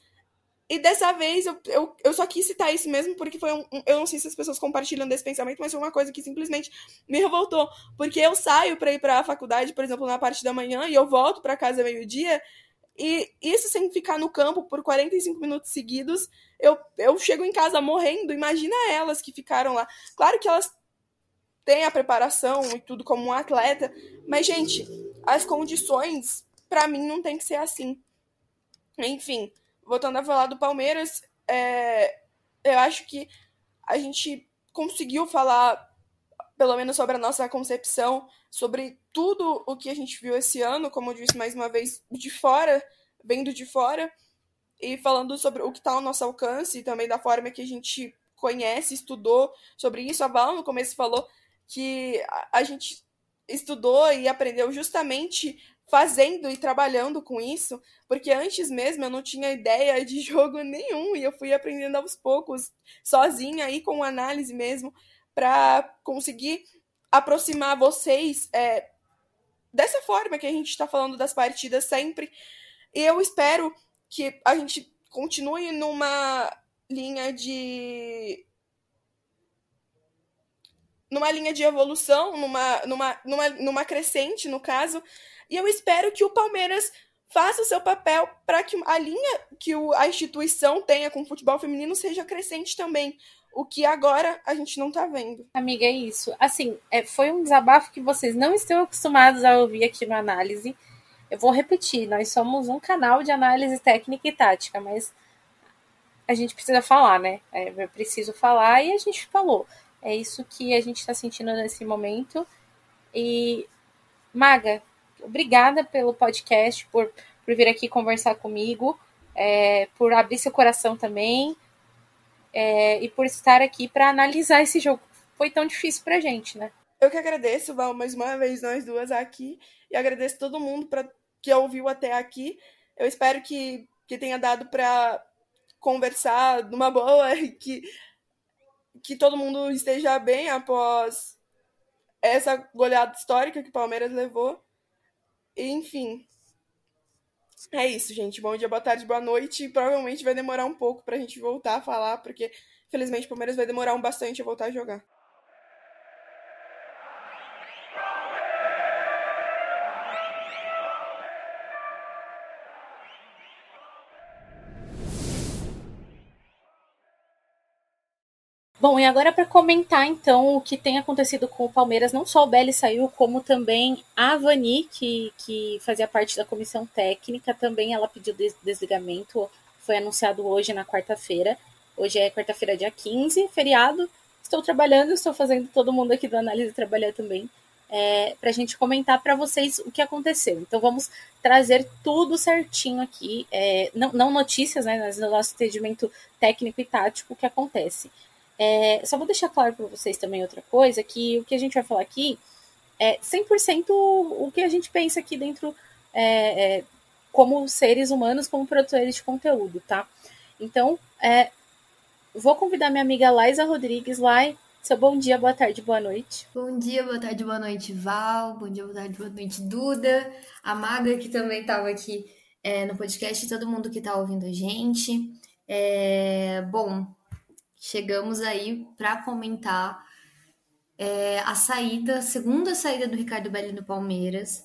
e dessa vez eu, eu, eu só quis citar isso mesmo porque foi um, um, Eu não sei se as pessoas compartilham desse pensamento, mas foi uma coisa que simplesmente me revoltou. Porque eu saio para ir para a faculdade, por exemplo, na parte da manhã, e eu volto para casa meio-dia, e isso sem ficar no campo por 45 minutos seguidos, eu, eu chego em casa morrendo. Imagina elas que ficaram lá. Claro que elas têm a preparação e tudo como um atleta, mas, gente, as condições, para mim, não tem que ser assim. Enfim voltando a falar do Palmeiras, é, eu acho que a gente conseguiu falar, pelo menos sobre a nossa concepção, sobre tudo o que a gente viu esse ano, como eu disse mais uma vez, de fora, vendo de fora, e falando sobre o que está ao nosso alcance e também da forma que a gente conhece, estudou sobre isso. A Val no começo falou que a, gente estudou e aprendeu justamente fazendo e trabalhando com isso, porque antes mesmo eu não tinha ideia de jogo nenhum e eu fui aprendendo aos poucos, sozinha e com análise mesmo, para conseguir aproximar vocês é, dessa forma que a gente está falando das partidas sempre. E eu espero que a gente continue numa linha de numa linha de evolução, numa, numa, numa, numa crescente, no caso, e eu espero que o Palmeiras faça o seu papel para que a linha que a instituição tenha com o futebol feminino seja crescente também. O que agora a gente não tá vendo. Amiga, é isso. Assim, é, foi um desabafo que vocês não estão acostumados a ouvir aqui no Análise. Eu vou repetir, nós somos um canal de análise técnica e tática, mas a gente precisa falar, né? É, é preciso falar e a gente falou. É isso que a gente está sentindo nesse momento. E, Maga, obrigada pelo podcast, por, por vir aqui conversar comigo, é, por abrir seu coração também é, e por estar aqui para analisar esse jogo. Foi tão difícil para gente, né? Eu que agradeço, Val, mais uma vez nós duas aqui e agradeço todo mundo pra, que ouviu até aqui. Eu espero que, que tenha dado para conversar numa boa e que, que todo mundo esteja bem após essa goleada histórica que o Palmeiras levou. Enfim. É isso, gente. Bom dia, boa tarde, boa noite. Provavelmente vai demorar um pouco pra gente voltar a falar, porque, felizmente, o Palmeiras vai demorar um bastante a voltar a jogar. Bom, e agora para comentar então o que tem acontecido com o Palmeiras, não só o Belli saiu, como também a Vani, que, que fazia parte da comissão técnica, também ela pediu desligamento, foi anunciado hoje na quarta-feira. Hoje é quarta-feira, dia 15, feriado. Estou trabalhando, estou fazendo todo mundo aqui do análise trabalhar também, é, para a gente comentar para vocês o que aconteceu. Então vamos trazer tudo certinho aqui, é, não, não notícias, né, mas no nosso entendimento técnico e tático o que acontece. É, só vou deixar claro para vocês também outra coisa, que o que a gente vai falar aqui é 100% o que a gente pensa aqui dentro, é, é, como seres humanos, como produtores de conteúdo, tá? Então, é, vou convidar minha amiga Laisa Rodrigues. Lai, Seu bom dia, boa tarde, boa noite. Bom dia, boa tarde, boa noite, Val. Bom dia, boa tarde, boa noite, Duda. A Maga, que também estava aqui é, no podcast, todo mundo que está ouvindo a gente. É, bom, chegamos aí para comentar é, a saída, a segunda saída do Ricardo Belli no Palmeiras.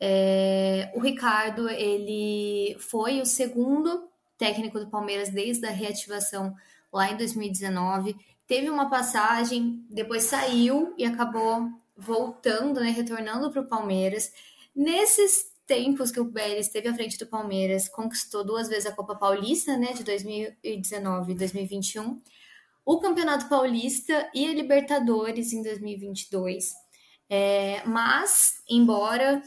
É, o Ricardo, ele foi o segundo técnico do Palmeiras desde a reativação lá em 2019 teve uma passagem, depois saiu e acabou voltando, né, retornando para o Palmeiras. Nesses tempos que o Belli esteve à frente do Palmeiras, conquistou duas vezes a Copa Paulista, né, de 2019 e 2021, o Campeonato Paulista e a Libertadores em 2022. É, mas, embora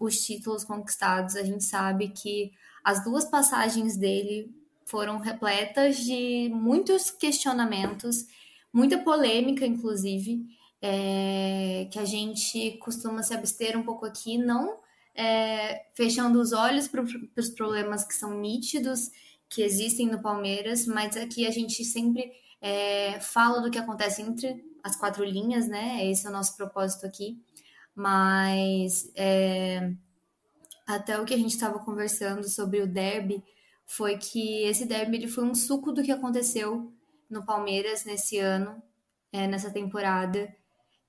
os títulos conquistados, a gente sabe que as duas passagens dele foram repletas de muitos questionamentos muita polêmica, inclusive, é, que a gente costuma se abster um pouco aqui, não é, fechando os olhos para os problemas que são nítidos, que existem no Palmeiras, mas aqui a gente sempre é, fala do que acontece entre as quatro linhas, né? Esse é o nosso propósito aqui. Mas é, até o que a gente estava conversando sobre o derby foi que esse derby ele foi um suco do que aconteceu no Palmeiras nesse ano, é, nessa temporada.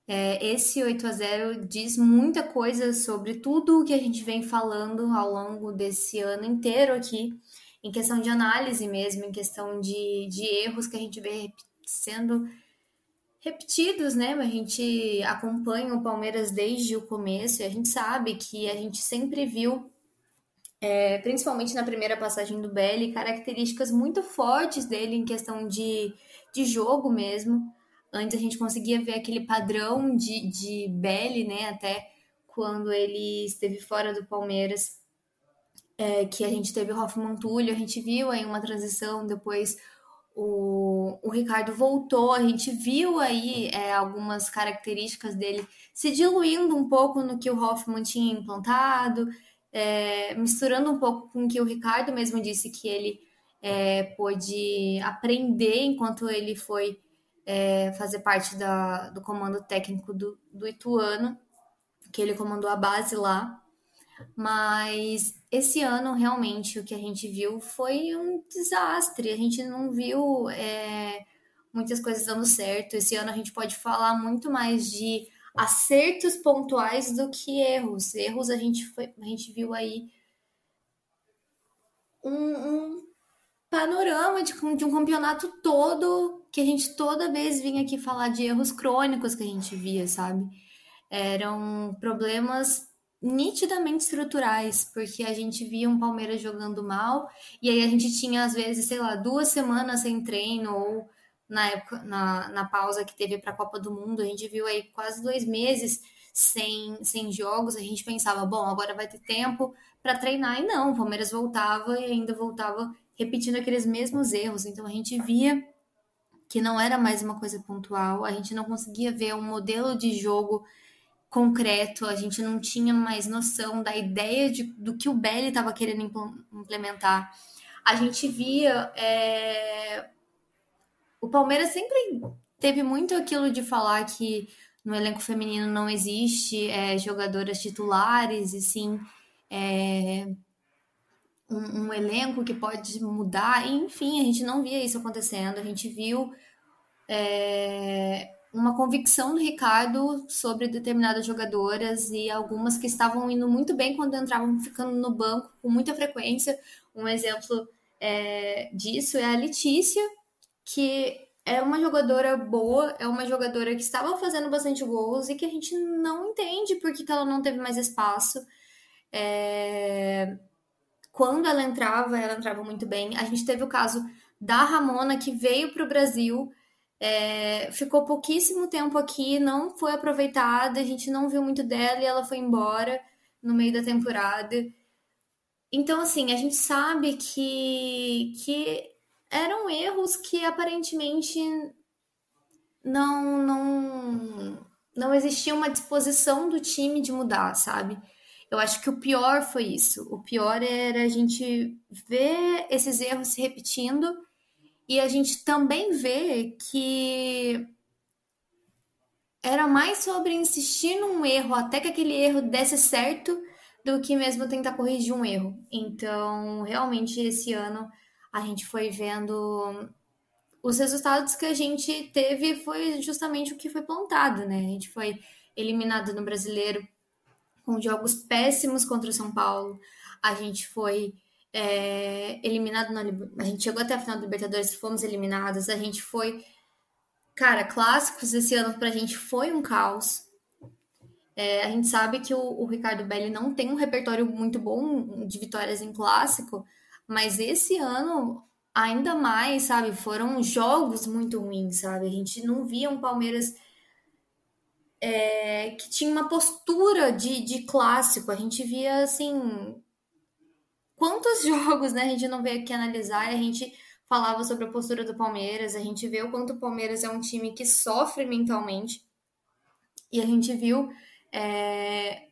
É, esse 8 a 0 diz muita coisa sobre tudo o que a gente vem falando ao longo desse ano inteiro aqui, em questão de análise mesmo, em questão de, de erros que a gente vê sendo repetidos, né? A gente acompanha o Palmeiras desde o começo e a gente sabe que a gente sempre viu é, principalmente na primeira passagem do Belly, características muito fortes dele em questão de, de jogo mesmo. Antes a gente conseguia ver aquele padrão de, de Belly, né? Até quando ele esteve fora do Palmeiras, é, que a gente teve o Hoffman Túlio, a gente viu aí uma transição, depois o, o Ricardo voltou, a gente viu aí é, algumas características dele se diluindo um pouco no que o Hoffman tinha implantado, é, misturando um pouco com o que o Ricardo mesmo disse que ele é, pôde aprender enquanto ele foi é, fazer parte da, do comando técnico do, do Ituano, que ele comandou a base lá. Mas esse ano, realmente, o que a gente viu foi um desastre. A gente não viu é, muitas coisas dando certo. Esse ano a gente pode falar muito mais de acertos pontuais do que erros. Erros a gente, foi, a gente viu aí um, um panorama de, de um campeonato todo que a gente toda vez vinha aqui falar de erros crônicos que a gente via, sabe? Eram problemas nitidamente estruturais, porque a gente via um Palmeiras jogando mal, e aí a gente tinha, às vezes, sei lá, duas semanas sem treino, ou na época, na, na pausa que teve para a Copa do Mundo, a gente viu aí quase dois meses sem, sem jogos, a gente pensava, bom, agora vai ter tempo para treinar, e não, o Palmeiras voltava e ainda voltava repetindo aqueles mesmos erros, então a gente via que não era mais uma coisa pontual, a gente não conseguia ver um modelo de jogo concreto, a gente não tinha mais noção da ideia de, do que o Belly estava querendo implementar. A gente via é, o Palmeiras sempre teve muito aquilo de falar que no elenco feminino não existe é, jogadoras titulares, e sim é, um, um, elenco que pode mudar. enfim, a gente não via isso acontecendo. A gente viu é, uma convicção do Ricardo sobre determinadas jogadoras e algumas que estavam indo muito bem quando entravam ficando no banco com muita frequência. Um exemplo é, disso é a Letícia, que é uma jogadora boa, é uma jogadora que estava fazendo bastante gols e que a gente não entende por que, ela não teve mais espaço. É... Quando ela entrava, ela entrava muito bem. A gente teve o caso da Ramona, que veio para o Brasil, é... ficou pouquíssimo tempo aqui, não foi aproveitada, a gente não viu muito dela e ela foi embora no meio da temporada. Então, assim, a gente sabe que, que eram erros que aparentemente não não não existia uma disposição do time de mudar, sabe? Eu acho que o pior foi isso. O pior era a gente ver esses erros se repetindo e a gente também ver que era mais sobre insistir num erro até que aquele erro desse certo do que mesmo tentar corrigir um erro. Então, realmente, esse ano a gente foi vendo os resultados que a gente teve foi justamente o que foi plantado, né? A gente foi eliminado no Brasileiro com jogos péssimos contra o São Paulo. A gente foi é, eliminado na a gente chegou até a final do Libertadores, fomos eliminados. A gente foi, cara, clássicos esse ano pra gente foi um caos. É, a gente sabe que o, o, Ricardo Belli não tem um repertório muito bom de vitórias em clássico, mas esse ano, ainda mais, sabe? Foram jogos muito ruins, sabe? A gente não via um Palmeiras é, que tinha uma postura de, de clássico. A gente via, assim. Quantos jogos né, a gente não veio aqui analisar e a gente falava sobre a postura do Palmeiras, a gente vê o quanto o Palmeiras é um time que sofre mentalmente. E a gente viu é,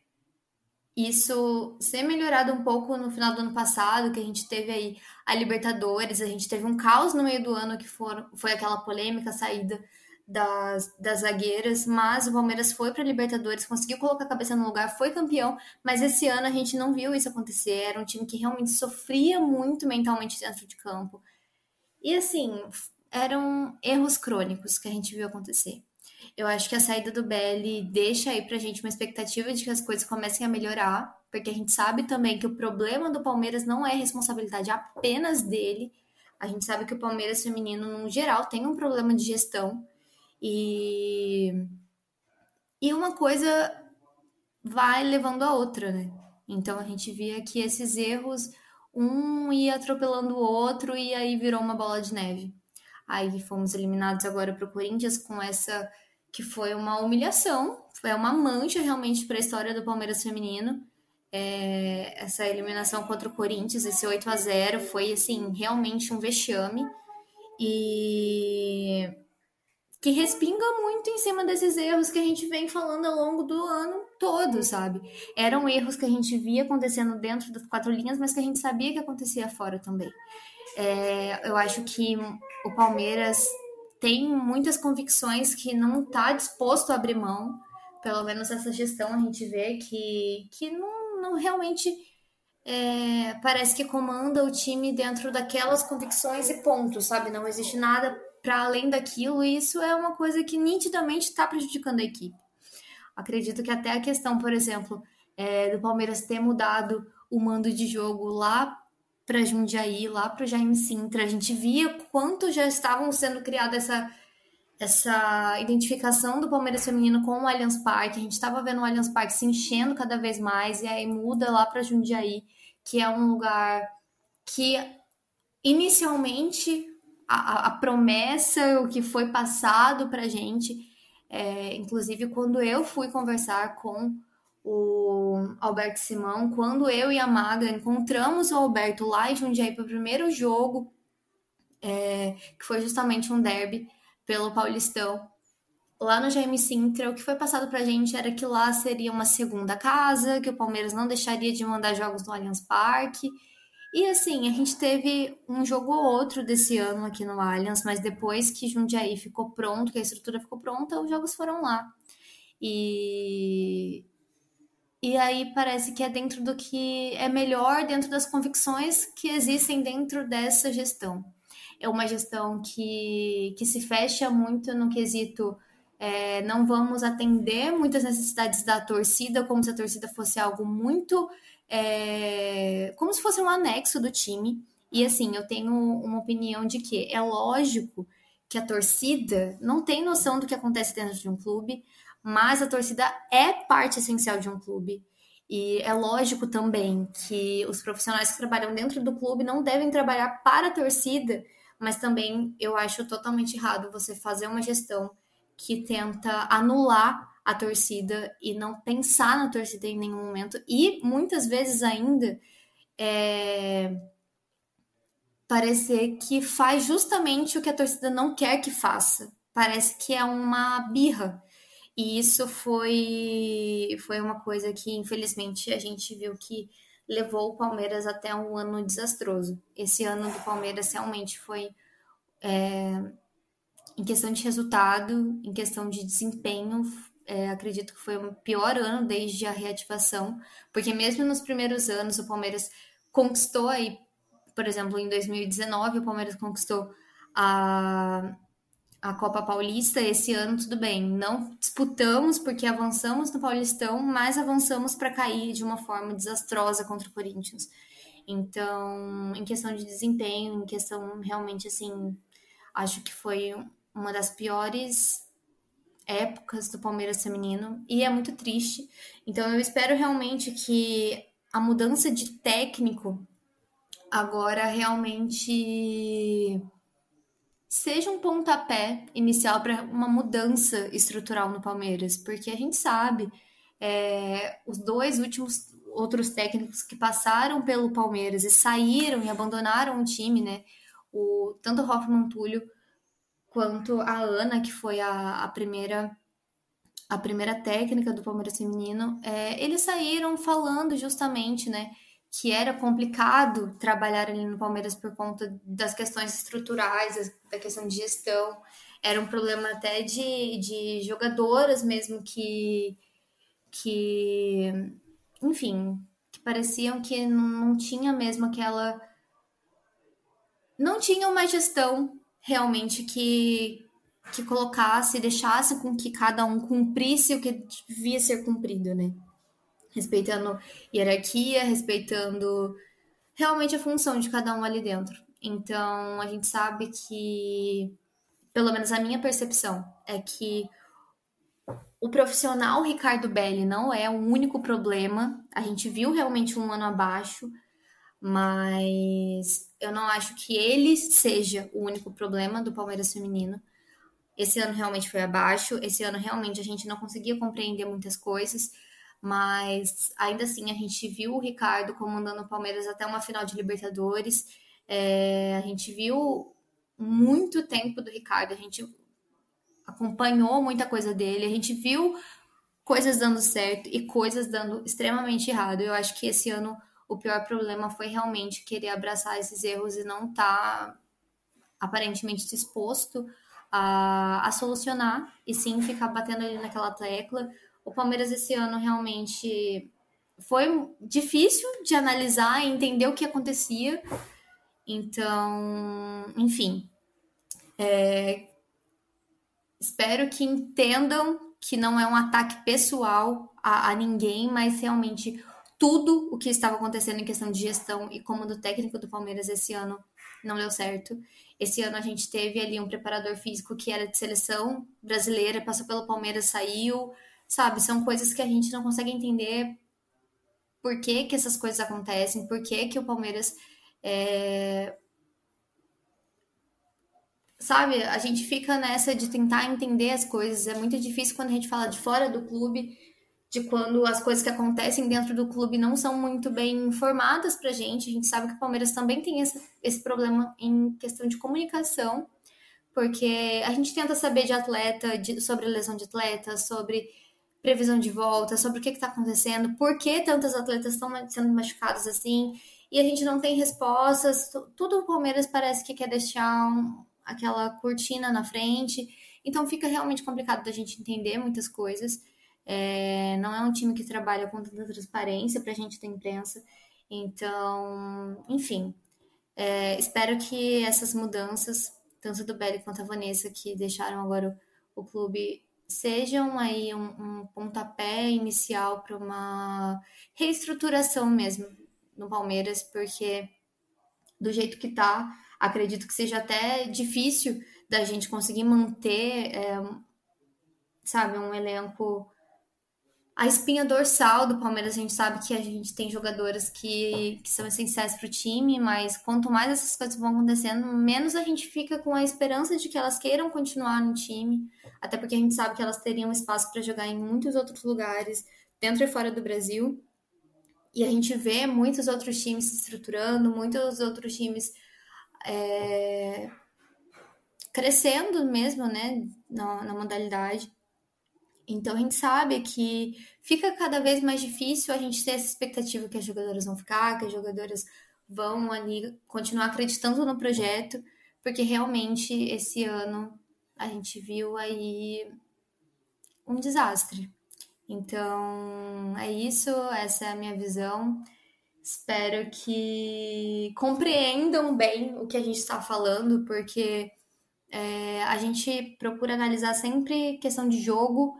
isso ser melhorado um pouco no final do ano passado, que a gente teve aí a Libertadores, a gente teve um caos no meio do ano que for, foi aquela polêmica saída das, das zagueiras, mas o Palmeiras foi para Libertadores, conseguiu colocar a cabeça no lugar, foi campeão, mas esse ano a gente não viu isso acontecer. Era um time que realmente sofria muito mentalmente dentro de campo. E assim, eram erros crônicos que a gente viu acontecer. Eu acho que a saída do Belly deixa aí pra gente uma expectativa de que as coisas comecem a melhorar, porque a gente sabe também que o problema do Palmeiras não é responsabilidade apenas dele. A gente sabe que o Palmeiras feminino, no geral, tem um problema de gestão. E, e uma coisa vai levando a outra, né? Então a gente via que esses erros, um ia atropelando o outro e aí virou uma bola de neve. Aí fomos eliminados agora para o Corinthians com essa que foi uma humilhação, foi uma mancha realmente para a história do Palmeiras feminino. É, essa eliminação contra o Corinthians, esse 8 a 0 foi assim realmente um vexame e que respinga muito em cima desses erros que a gente vem falando ao longo do ano todo, sabe? Eram erros que a gente via acontecendo dentro das quatro linhas, mas que a gente sabia que acontecia fora também. É, eu acho que o Palmeiras tem muitas convicções que não está disposto a abrir mão. Pelo menos essa gestão a gente vê que, que não, não realmente é, parece que comanda o time dentro daquelas convicções e pontos, sabe? Não existe nada para além daquilo, e isso é uma coisa que nitidamente está prejudicando a equipe. Acredito que até a questão, por exemplo, é, do Palmeiras ter mudado o mando de jogo lá para Jundiaí, lá para Jaime Sintra. A gente via quanto já estavam sendo criada essa essa identificação do Palmeiras feminino com o Allianz Parque. A gente estava vendo o Allianz Parque se enchendo cada vez mais e aí muda lá para Jundiaí, que é um lugar que inicialmente a, a promessa, o que foi passado para gente, é, inclusive quando eu fui conversar com o Alberto Simão, quando eu e a Maga encontramos o Alberto lá em Jundiaí para o primeiro jogo, é, que foi justamente um derby pelo Paulistão, lá no Jaime Sintra, o que foi passado para a gente era que lá seria uma segunda casa, que o Palmeiras não deixaria de mandar jogos no Allianz Parque. E assim, a gente teve um jogo ou outro desse ano aqui no Allianz, mas depois que Jundiaí ficou pronto, que a estrutura ficou pronta, os jogos foram lá. E e aí parece que é dentro do que é melhor, dentro das convicções que existem dentro dessa gestão. É uma gestão que, que se fecha muito no quesito é, não vamos atender muitas necessidades da torcida, como se a torcida fosse algo muito. É, como se fosse um anexo do time. E assim, eu tenho uma opinião de que é lógico que a torcida não tem noção do que acontece dentro de um clube, mas a torcida é parte essencial de um clube. E é lógico também que os profissionais que trabalham dentro do clube não devem trabalhar para a torcida, mas também eu acho totalmente errado você fazer uma gestão que tenta anular a torcida e não pensar na torcida em nenhum momento. E muitas vezes ainda é, parecer que faz justamente o que a torcida não quer que faça. Parece que é uma birra. E isso foi, foi uma coisa que, infelizmente, a gente viu que levou o Palmeiras até um ano desastroso. Esse ano do Palmeiras realmente foi é, em questão de resultado, em questão de desempenho, é, acredito que foi o pior ano desde a reativação, porque mesmo nos primeiros anos o Palmeiras conquistou aí, por exemplo, em 2019 o Palmeiras conquistou a, a Copa Paulista, esse ano tudo bem, não disputamos porque avançamos no Paulistão, mas avançamos para cair de uma forma desastrosa contra o Corinthians. Então, em questão de desempenho, em questão realmente assim, acho que foi uma das piores épocas do Palmeiras feminino e é muito triste. Então eu espero realmente que a mudança de técnico agora realmente seja um pontapé inicial para uma mudança estrutural no Palmeiras, porque a gente sabe é, os dois últimos outros técnicos que passaram pelo Palmeiras e saíram e abandonaram o time, né? O tanto o Hoffman Túlio quanto a Ana, que foi a, a primeira a primeira técnica do Palmeiras feminino, é, eles saíram falando justamente, né, que era complicado trabalhar ali no Palmeiras por conta das questões estruturais, da questão de gestão, era um problema até de, de jogadoras mesmo que, que, enfim, que pareciam que não, tinha mesmo aquela, não tinha uma gestão realmente que que colocasse, deixasse com que cada um cumprisse o que devia ser cumprido, né? Respeitando hierarquia, respeitando realmente a função de cada um ali dentro. Então, a gente sabe que, pelo menos a minha percepção, é que o profissional Ricardo Belli não é o único problema. A gente viu realmente um ano abaixo, mas eu não acho que ele seja o único problema do Palmeiras feminino. Esse ano realmente foi abaixo, esse ano realmente a gente não conseguia compreender muitas coisas, mas ainda assim a gente viu o Ricardo comandando o Palmeiras até uma final de Libertadores. É, a gente viu muito tempo do Ricardo, a gente acompanhou muita coisa dele, a gente viu coisas dando certo e coisas dando extremamente errado. Eu acho que esse ano o pior problema foi realmente querer abraçar esses erros e não estar tá, aparentemente disposto a, a solucionar e sim ficar batendo ali naquela tecla. O Palmeiras esse ano realmente foi difícil de analisar e entender o que acontecia. Então, enfim, é, espero que entendam que não é um ataque pessoal a, a ninguém, mas realmente tudo o que estava acontecendo em questão de gestão e comando técnico do Palmeiras esse ano não deu certo. Esse ano a gente teve ali um preparador físico que era de seleção brasileira, passou pelo Palmeiras, saiu, sabe? São coisas que a gente não consegue entender por que, que essas coisas acontecem, por que, que o Palmeiras. É... Sabe, a gente fica nessa de tentar entender as coisas. É muito difícil quando a gente fala de fora do clube de quando as coisas que acontecem dentro do clube não são muito bem informadas pra gente. A gente sabe que o Palmeiras também tem esse, esse problema em questão de comunicação, porque a gente tenta saber de atleta, de, sobre lesão de atleta, sobre previsão de volta, sobre o que está acontecendo, por que tantas atletas estão sendo machucadas assim, e a gente não tem respostas. Tudo o Palmeiras parece que quer deixar um, aquela cortina na frente, então fica realmente complicado da gente entender muitas coisas. É, não é um time que trabalha com tanta transparência para a gente da imprensa. Então, enfim, é, espero que essas mudanças, tanto do Belly quanto a Vanessa, que deixaram agora o, o clube, sejam aí um, um pontapé inicial para uma reestruturação mesmo no Palmeiras, porque do jeito que tá, acredito que seja até difícil da gente conseguir manter, é, sabe, um elenco a espinha dorsal do Palmeiras, a gente sabe que a gente tem jogadoras que, que são essenciais para o time, mas quanto mais essas coisas vão acontecendo, menos a gente fica com a esperança de que elas queiram continuar no time, até porque a gente sabe que elas teriam espaço para jogar em muitos outros lugares, dentro e fora do Brasil. E a gente vê muitos outros times se estruturando, muitos outros times é, crescendo mesmo, né, na, na modalidade. Então a gente sabe que fica cada vez mais difícil a gente ter essa expectativa que as jogadoras vão ficar, que as jogadoras vão ali continuar acreditando no projeto, porque realmente esse ano a gente viu aí um desastre. Então, é isso, essa é a minha visão. Espero que compreendam bem o que a gente está falando, porque é, a gente procura analisar sempre questão de jogo.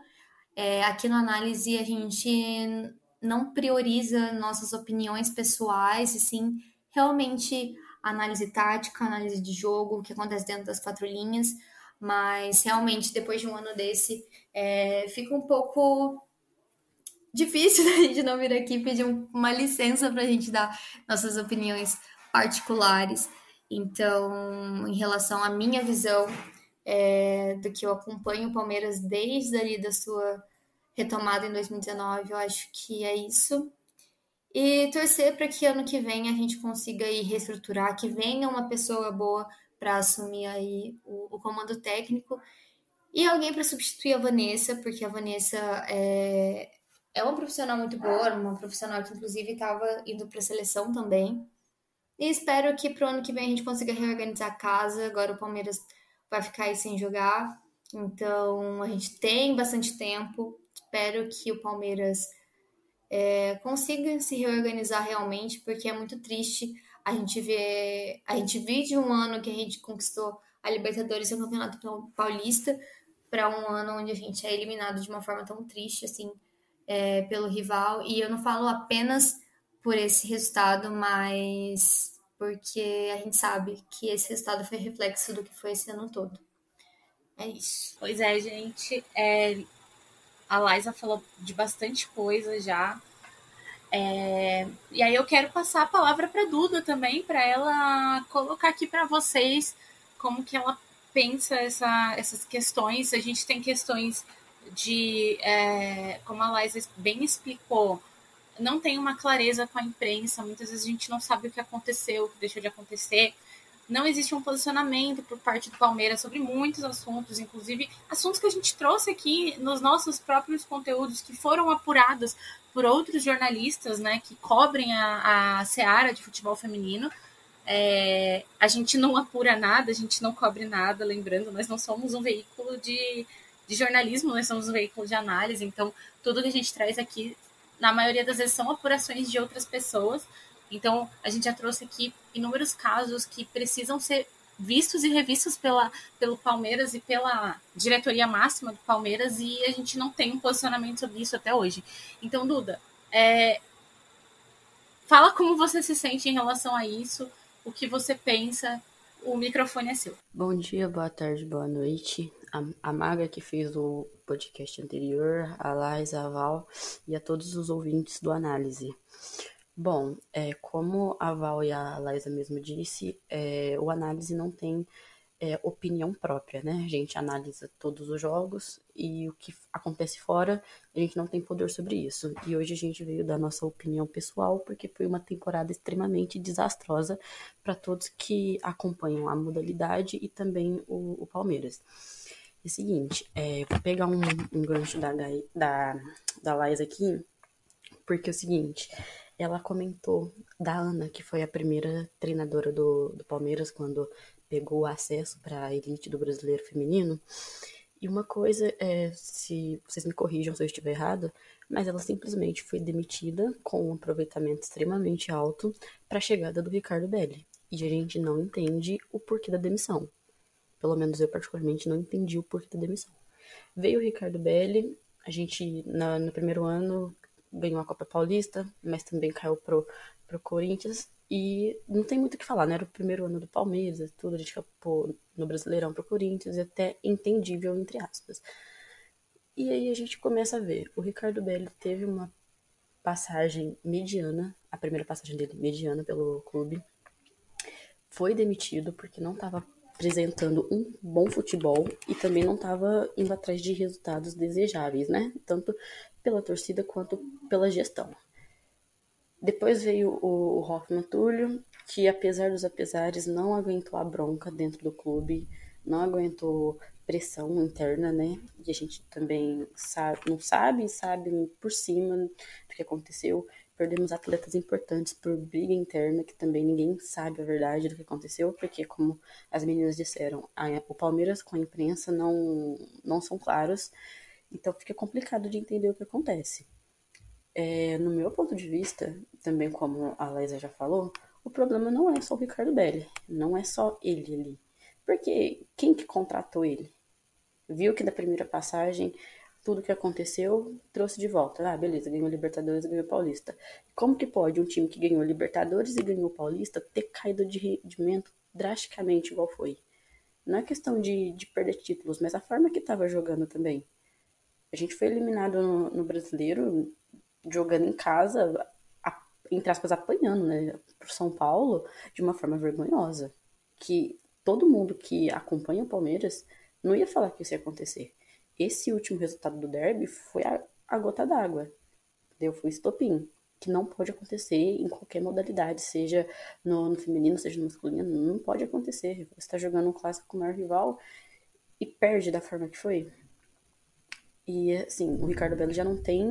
É, aqui no análise, a gente não prioriza nossas opiniões pessoais, e sim realmente análise tática, análise de jogo, o que acontece dentro das quatro linhas. Mas realmente, depois de um ano desse, é, fica um pouco difícil a gente não vir aqui pedir uma licença para a gente dar nossas opiniões particulares. Então, em relação à minha visão é, do que eu acompanho o Palmeiras desde ali da sua retomada em 2019, eu acho que é isso. E torcer para que ano que vem a gente consiga aí reestruturar, que venha uma pessoa boa para assumir aí o, o, comando técnico e alguém para substituir a Vanessa, porque a Vanessa é, é uma profissional muito boa, uma profissional que inclusive estava indo para a seleção também. E espero que pro ano que vem a gente consiga reorganizar a casa. Agora o Palmeiras vai ficar aí sem jogar. Então a gente tem bastante tempo. Espero que o Palmeiras é, consiga se reorganizar realmente, porque é muito triste a gente ver. A gente vive um ano que a gente conquistou a Libertadores e o Campeonato Paulista para um ano onde a gente é eliminado de uma forma tão triste assim é, pelo rival. E eu não falo apenas por esse resultado, mas porque a gente sabe que esse resultado foi reflexo do que foi esse ano todo. É isso. Pois é, gente. É, a Liza falou de bastante coisa já. É, e aí eu quero passar a palavra para Duda também, para ela colocar aqui para vocês como que ela pensa essa, essas questões. A gente tem questões de, é, como a Liza bem explicou, não tem uma clareza com a imprensa, muitas vezes a gente não sabe o que aconteceu, o que deixou de acontecer. Não existe um posicionamento por parte do Palmeiras sobre muitos assuntos, inclusive assuntos que a gente trouxe aqui nos nossos próprios conteúdos, que foram apurados por outros jornalistas né, que cobrem a, a seara de futebol feminino. É, a gente não apura nada, a gente não cobre nada, lembrando, nós não somos um veículo de, de jornalismo, nós somos um veículo de análise, então tudo que a gente traz aqui na maioria das vezes são apurações de outras pessoas. Então, a gente já trouxe aqui inúmeros casos que precisam ser vistos e revistos pela, pelo Palmeiras e pela diretoria máxima do Palmeiras e a gente não tem um posicionamento sobre isso até hoje. Então, Duda, é, fala como você se sente em relação a isso, o que você pensa, o microfone é seu. Bom dia, boa tarde, boa noite. A, a Maga que fez o podcast anterior, a Lais, a Val e a todos os ouvintes do Análise. Bom, é, como a Val e a Laisa mesmo disse, é, o análise não tem é, opinião própria, né? A gente analisa todos os jogos e o que acontece fora, a gente não tem poder sobre isso. E hoje a gente veio dar nossa opinião pessoal, porque foi uma temporada extremamente desastrosa para todos que acompanham a modalidade e também o, o Palmeiras. É o seguinte, é, vou pegar um, um gancho da, da, da Laís aqui, porque é o seguinte, ela comentou da Ana, que foi a primeira treinadora do, do Palmeiras quando pegou o acesso para a elite do brasileiro feminino. E uma coisa é, se vocês me corrijam se eu estiver errado, mas ela simplesmente foi demitida com um aproveitamento extremamente alto para a chegada do Ricardo Belli. E a gente não entende o porquê da demissão. Pelo menos eu, particularmente, não entendi o porquê da demissão. Veio o Ricardo Belli, a gente, na, no primeiro ano, ganhou a Copa Paulista, mas também caiu pro, pro Corinthians. E não tem muito o que falar, né? Era o primeiro ano do Palmeiras, tudo, a gente ficou no Brasileirão pro Corinthians, e até entendível, entre aspas. E aí a gente começa a ver, o Ricardo Belli teve uma passagem mediana, a primeira passagem dele mediana pelo clube, foi demitido porque não estava apresentando um bom futebol e também não estava indo atrás de resultados desejáveis, né? Tanto pela torcida quanto pela gestão. Depois veio o Hoffman Túlio, que apesar dos apesares não aguentou a bronca dentro do clube, não aguentou pressão interna, né? E a gente também sabe, não sabe, sabe por cima do que aconteceu, perdemos atletas importantes por briga interna, que também ninguém sabe a verdade do que aconteceu, porque, como as meninas disseram, a, o Palmeiras com a imprensa não, não são claros, então fica complicado de entender o que acontece. É, no meu ponto de vista, também como a Laísa já falou, o problema não é só o Ricardo Belli, não é só ele ali. Porque quem que contratou ele? Viu que na primeira passagem tudo que aconteceu trouxe de volta. Ah, beleza, ganhou Libertadores ganhou Paulista. Como que pode um time que ganhou Libertadores e ganhou Paulista ter caído de rendimento drasticamente igual foi? Não é questão de, de perder títulos, mas a forma que estava jogando também. A gente foi eliminado no, no brasileiro jogando em casa, a, entre aspas, apanhando, né, pro São Paulo de uma forma vergonhosa. Que todo mundo que acompanha o Palmeiras não ia falar que isso ia acontecer. Esse último resultado do derby foi a, a gota d'água. Entendeu? Foi estopim. Que não pode acontecer em qualquer modalidade, seja no, no feminino, seja no masculino, não pode acontecer. Você está jogando um clássico com o maior rival e perde da forma que foi. E assim, o Ricardo Belo já não tem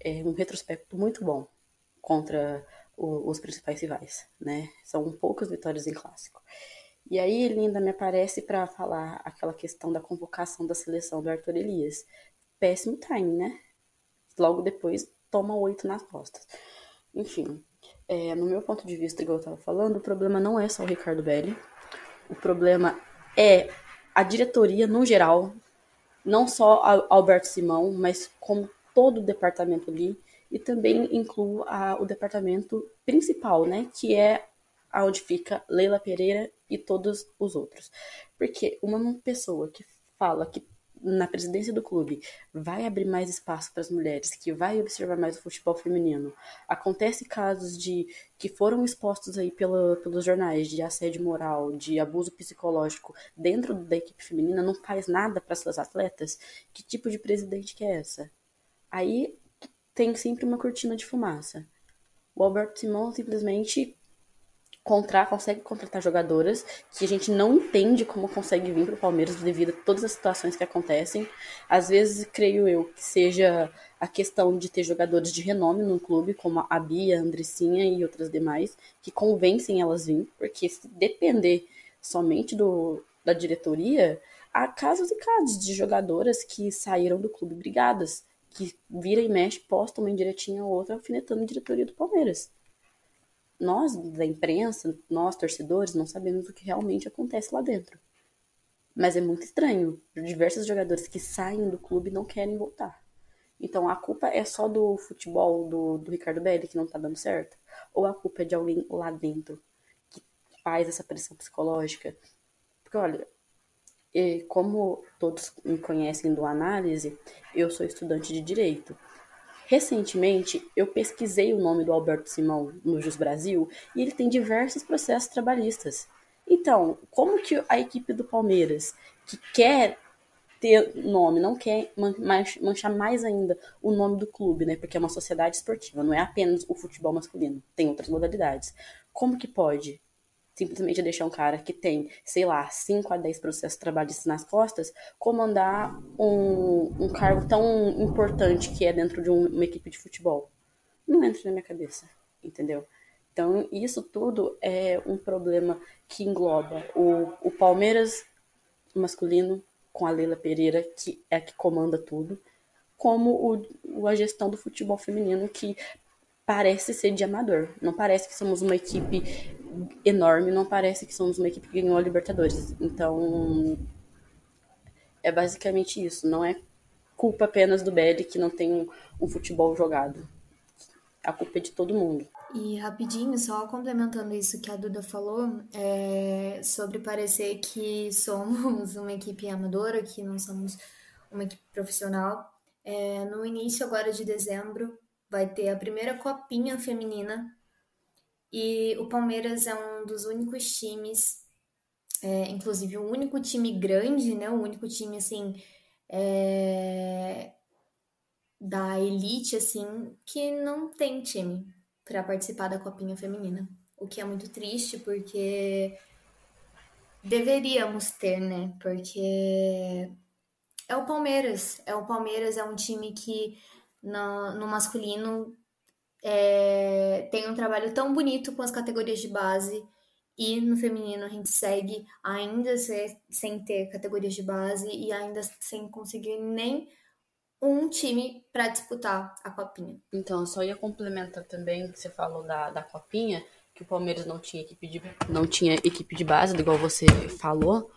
é, um retrospecto muito bom contra o, os principais rivais, né? São poucas vitórias em clássico. E aí ele ainda me aparece para falar aquela questão da convocação da seleção do Arthur Elias. Péssimo time, né? Logo depois toma oito nas costas. Enfim, é, no meu ponto de vista, igual eu estava falando, o problema não é só o Ricardo Belli. O problema é a diretoria no geral, não só Alberto Simão, mas como todo o departamento ali, e também incluo a, o departamento principal, né, que é onde fica Leila Pereira e todos os outros. Porque uma pessoa que fala que na presidência do clube vai abrir mais espaço para as mulheres, que vai observar mais o futebol feminino. Acontece casos de que foram expostos aí pela, pelos jornais de assédio moral, de abuso psicológico dentro da equipe feminina, não faz nada para suas atletas. Que tipo de presidente que é essa? Aí tem sempre uma cortina de fumaça. O Alberto Simão simplesmente contra, consegue contratar jogadoras que a gente não entende como consegue vir para o Palmeiras devido a todas as situações que acontecem. Às vezes, creio eu, que seja a questão de ter jogadores de renome no clube, como a Bia, a Andressinha e outras demais, que convencem elas vir, porque se depender somente do, da diretoria, há casos e casos de jogadoras que saíram do clube brigadas, que vira e mexe, postam uma indiretinha ou outra alfinetando a diretoria do Palmeiras nós da imprensa, nós torcedores, não sabemos o que realmente acontece lá dentro. Mas é muito estranho. Diversos jogadores que saem do clube não querem voltar. Então a culpa é só do futebol do, do Ricardo Belli que não tá dando certo? Ou a culpa é de alguém lá dentro que faz essa pressão psicológica? Porque olha, como todos me conhecem do análise, eu sou estudante de direito. Recentemente, eu pesquisei o nome do Alberto Simão no Jus Brasil e ele tem diversos processos trabalhistas. Então, como que a equipe do Palmeiras, que quer ter nome, não quer manchar mais ainda o nome do clube, né? Porque é uma sociedade esportiva, não é apenas o futebol masculino, tem outras modalidades. Como que pode simplesmente deixar um cara que tem, sei lá, 5 a 10 processos trabalhistas nas costas, comandar um, um cargo tão importante que é dentro de um, uma equipe de futebol. Não entra na minha cabeça, entendeu? Então, isso tudo é um problema que engloba o, o Palmeiras masculino, com a Leila Pereira, que é a que comanda tudo, como o, a gestão do futebol feminino, que parece ser de amador. Não parece que somos uma equipe enorme, não parece que somos uma equipe que ganhou a Libertadores. Então, é basicamente isso. Não é culpa apenas do Belly que não tem um, um futebol jogado. A culpa é de todo mundo. E rapidinho, só complementando isso que a Duda falou, é, sobre parecer que somos uma equipe amadora, que não somos uma equipe profissional. É, no início agora de dezembro vai ter a primeira copinha feminina e o Palmeiras é um dos únicos times, é, inclusive o único time grande, né? O único time assim é, da elite, assim, que não tem time para participar da Copinha Feminina. O que é muito triste, porque deveríamos ter, né? Porque é o Palmeiras. É o Palmeiras, é um time que no, no masculino é, tem um trabalho tão bonito com as categorias de base e no feminino a gente segue ainda ser, sem ter categorias de base e ainda sem conseguir nem um time para disputar a copinha. Então, eu só ia complementar também que você falou da, da copinha, que o Palmeiras não tinha equipe de não tinha equipe de base, igual você falou.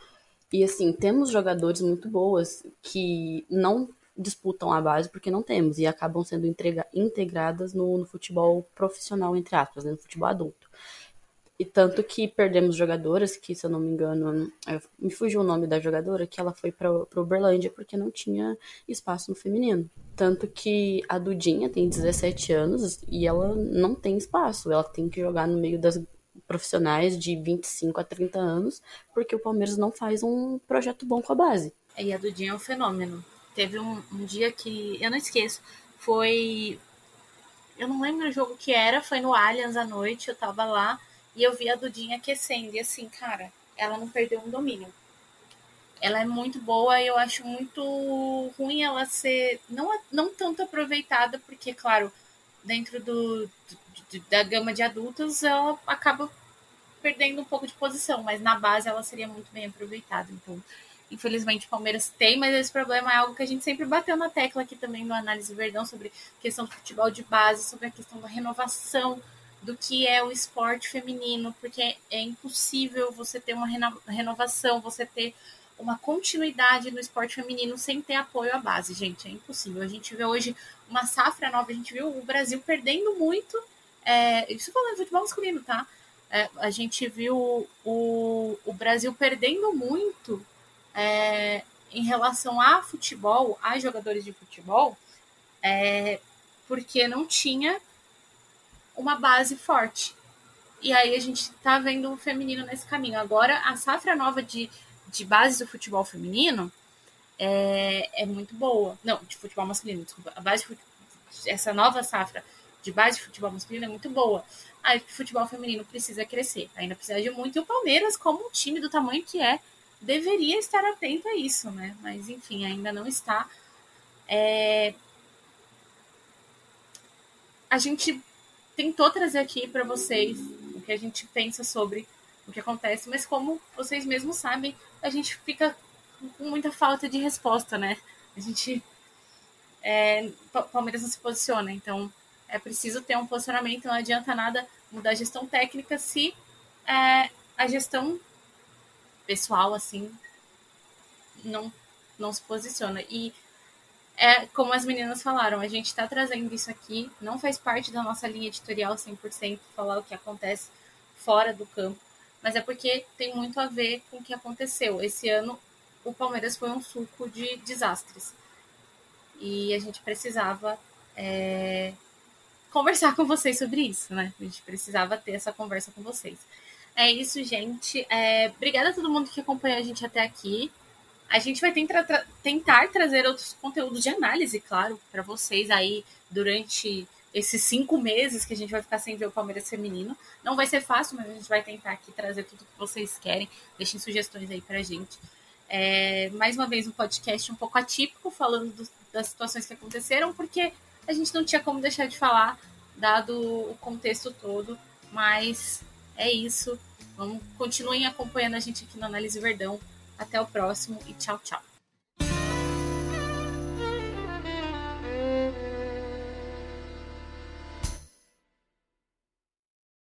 E assim, temos jogadores muito boas que não disputam a base porque não temos e acabam sendo entrega, integradas no, no, futebol profissional, entre aspas, né, no futebol adulto. E tanto que perdemos jogadoras, que se eu não me engano, me fugiu o nome da jogadora, que ela foi para o Uberlândia porque não tinha espaço no feminino. Tanto que a Dudinha tem 17 anos e ela não tem espaço, ela tem que jogar no meio das profissionais de 25 a 30 anos, porque o Palmeiras não faz um projeto bom com a base. E a Dudinha é um fenômeno. Teve um, um dia que, eu não esqueço, foi. Eu não lembro o jogo que era, foi no Allianz à noite, eu tava lá e eu vi a Dudinha aquecendo. E assim, cara, ela não perdeu um domínio. Ela é muito boa e eu acho muito ruim ela ser não, não tanto aproveitada, porque, claro, dentro do, do, da gama de adultos ela acaba perdendo um pouco de posição, mas na base ela seria muito bem aproveitada. Então, Infelizmente o Palmeiras tem, mas esse problema é algo que a gente sempre bateu na tecla aqui também no Análise Verdão sobre questão do futebol de base, sobre a questão da renovação do que é o esporte feminino, porque é impossível você ter uma renovação, você ter uma continuidade no esporte feminino sem ter apoio à base, gente. É impossível. A gente vê hoje uma safra nova, a gente viu o Brasil perdendo muito. É, isso falando de futebol masculino, tá? É, a gente viu o, o Brasil perdendo muito é, em relação a futebol, a jogadores de futebol, é, porque não tinha uma base forte. E aí a gente tá vendo o feminino nesse caminho. Agora, a safra nova de, de base do futebol feminino é, é muito boa. Não, de futebol masculino, desculpa. A base de, essa nova safra de base de futebol masculino é muito boa. Aí o futebol feminino precisa crescer. Ainda precisa de muito. E o Palmeiras, como um time do tamanho que é, deveria estar atento a isso, né? Mas enfim, ainda não está. É... A gente tentou trazer aqui para vocês o que a gente pensa sobre o que acontece, mas como vocês mesmos sabem, a gente fica com muita falta de resposta, né? A gente. É, Palmeiras não se posiciona, então é preciso ter um posicionamento, não adianta nada mudar a gestão técnica se é, a gestão pessoal, assim, não, não se posiciona. E é como as meninas falaram, a gente está trazendo isso aqui, não faz parte da nossa linha editorial 100% falar o que acontece fora do campo, mas é porque tem muito a ver com o que aconteceu. Esse ano, o Palmeiras foi um suco de desastres. E a gente precisava é, conversar com vocês sobre isso, né? A gente precisava ter essa conversa com vocês. É isso, gente. É, obrigada a todo mundo que acompanhou a gente até aqui. A gente vai tentar, tra tentar trazer outros conteúdos de análise, claro, para vocês aí durante esses cinco meses que a gente vai ficar sem ver o Palmeiras feminino. Não vai ser fácil, mas a gente vai tentar aqui trazer tudo que vocês querem. Deixem sugestões aí pra gente. É, mais uma vez, um podcast um pouco atípico, falando do, das situações que aconteceram, porque a gente não tinha como deixar de falar, dado o contexto todo. Mas é isso. Vamos, continuem acompanhando a gente aqui no Análise Verdão. Até o próximo e tchau, tchau.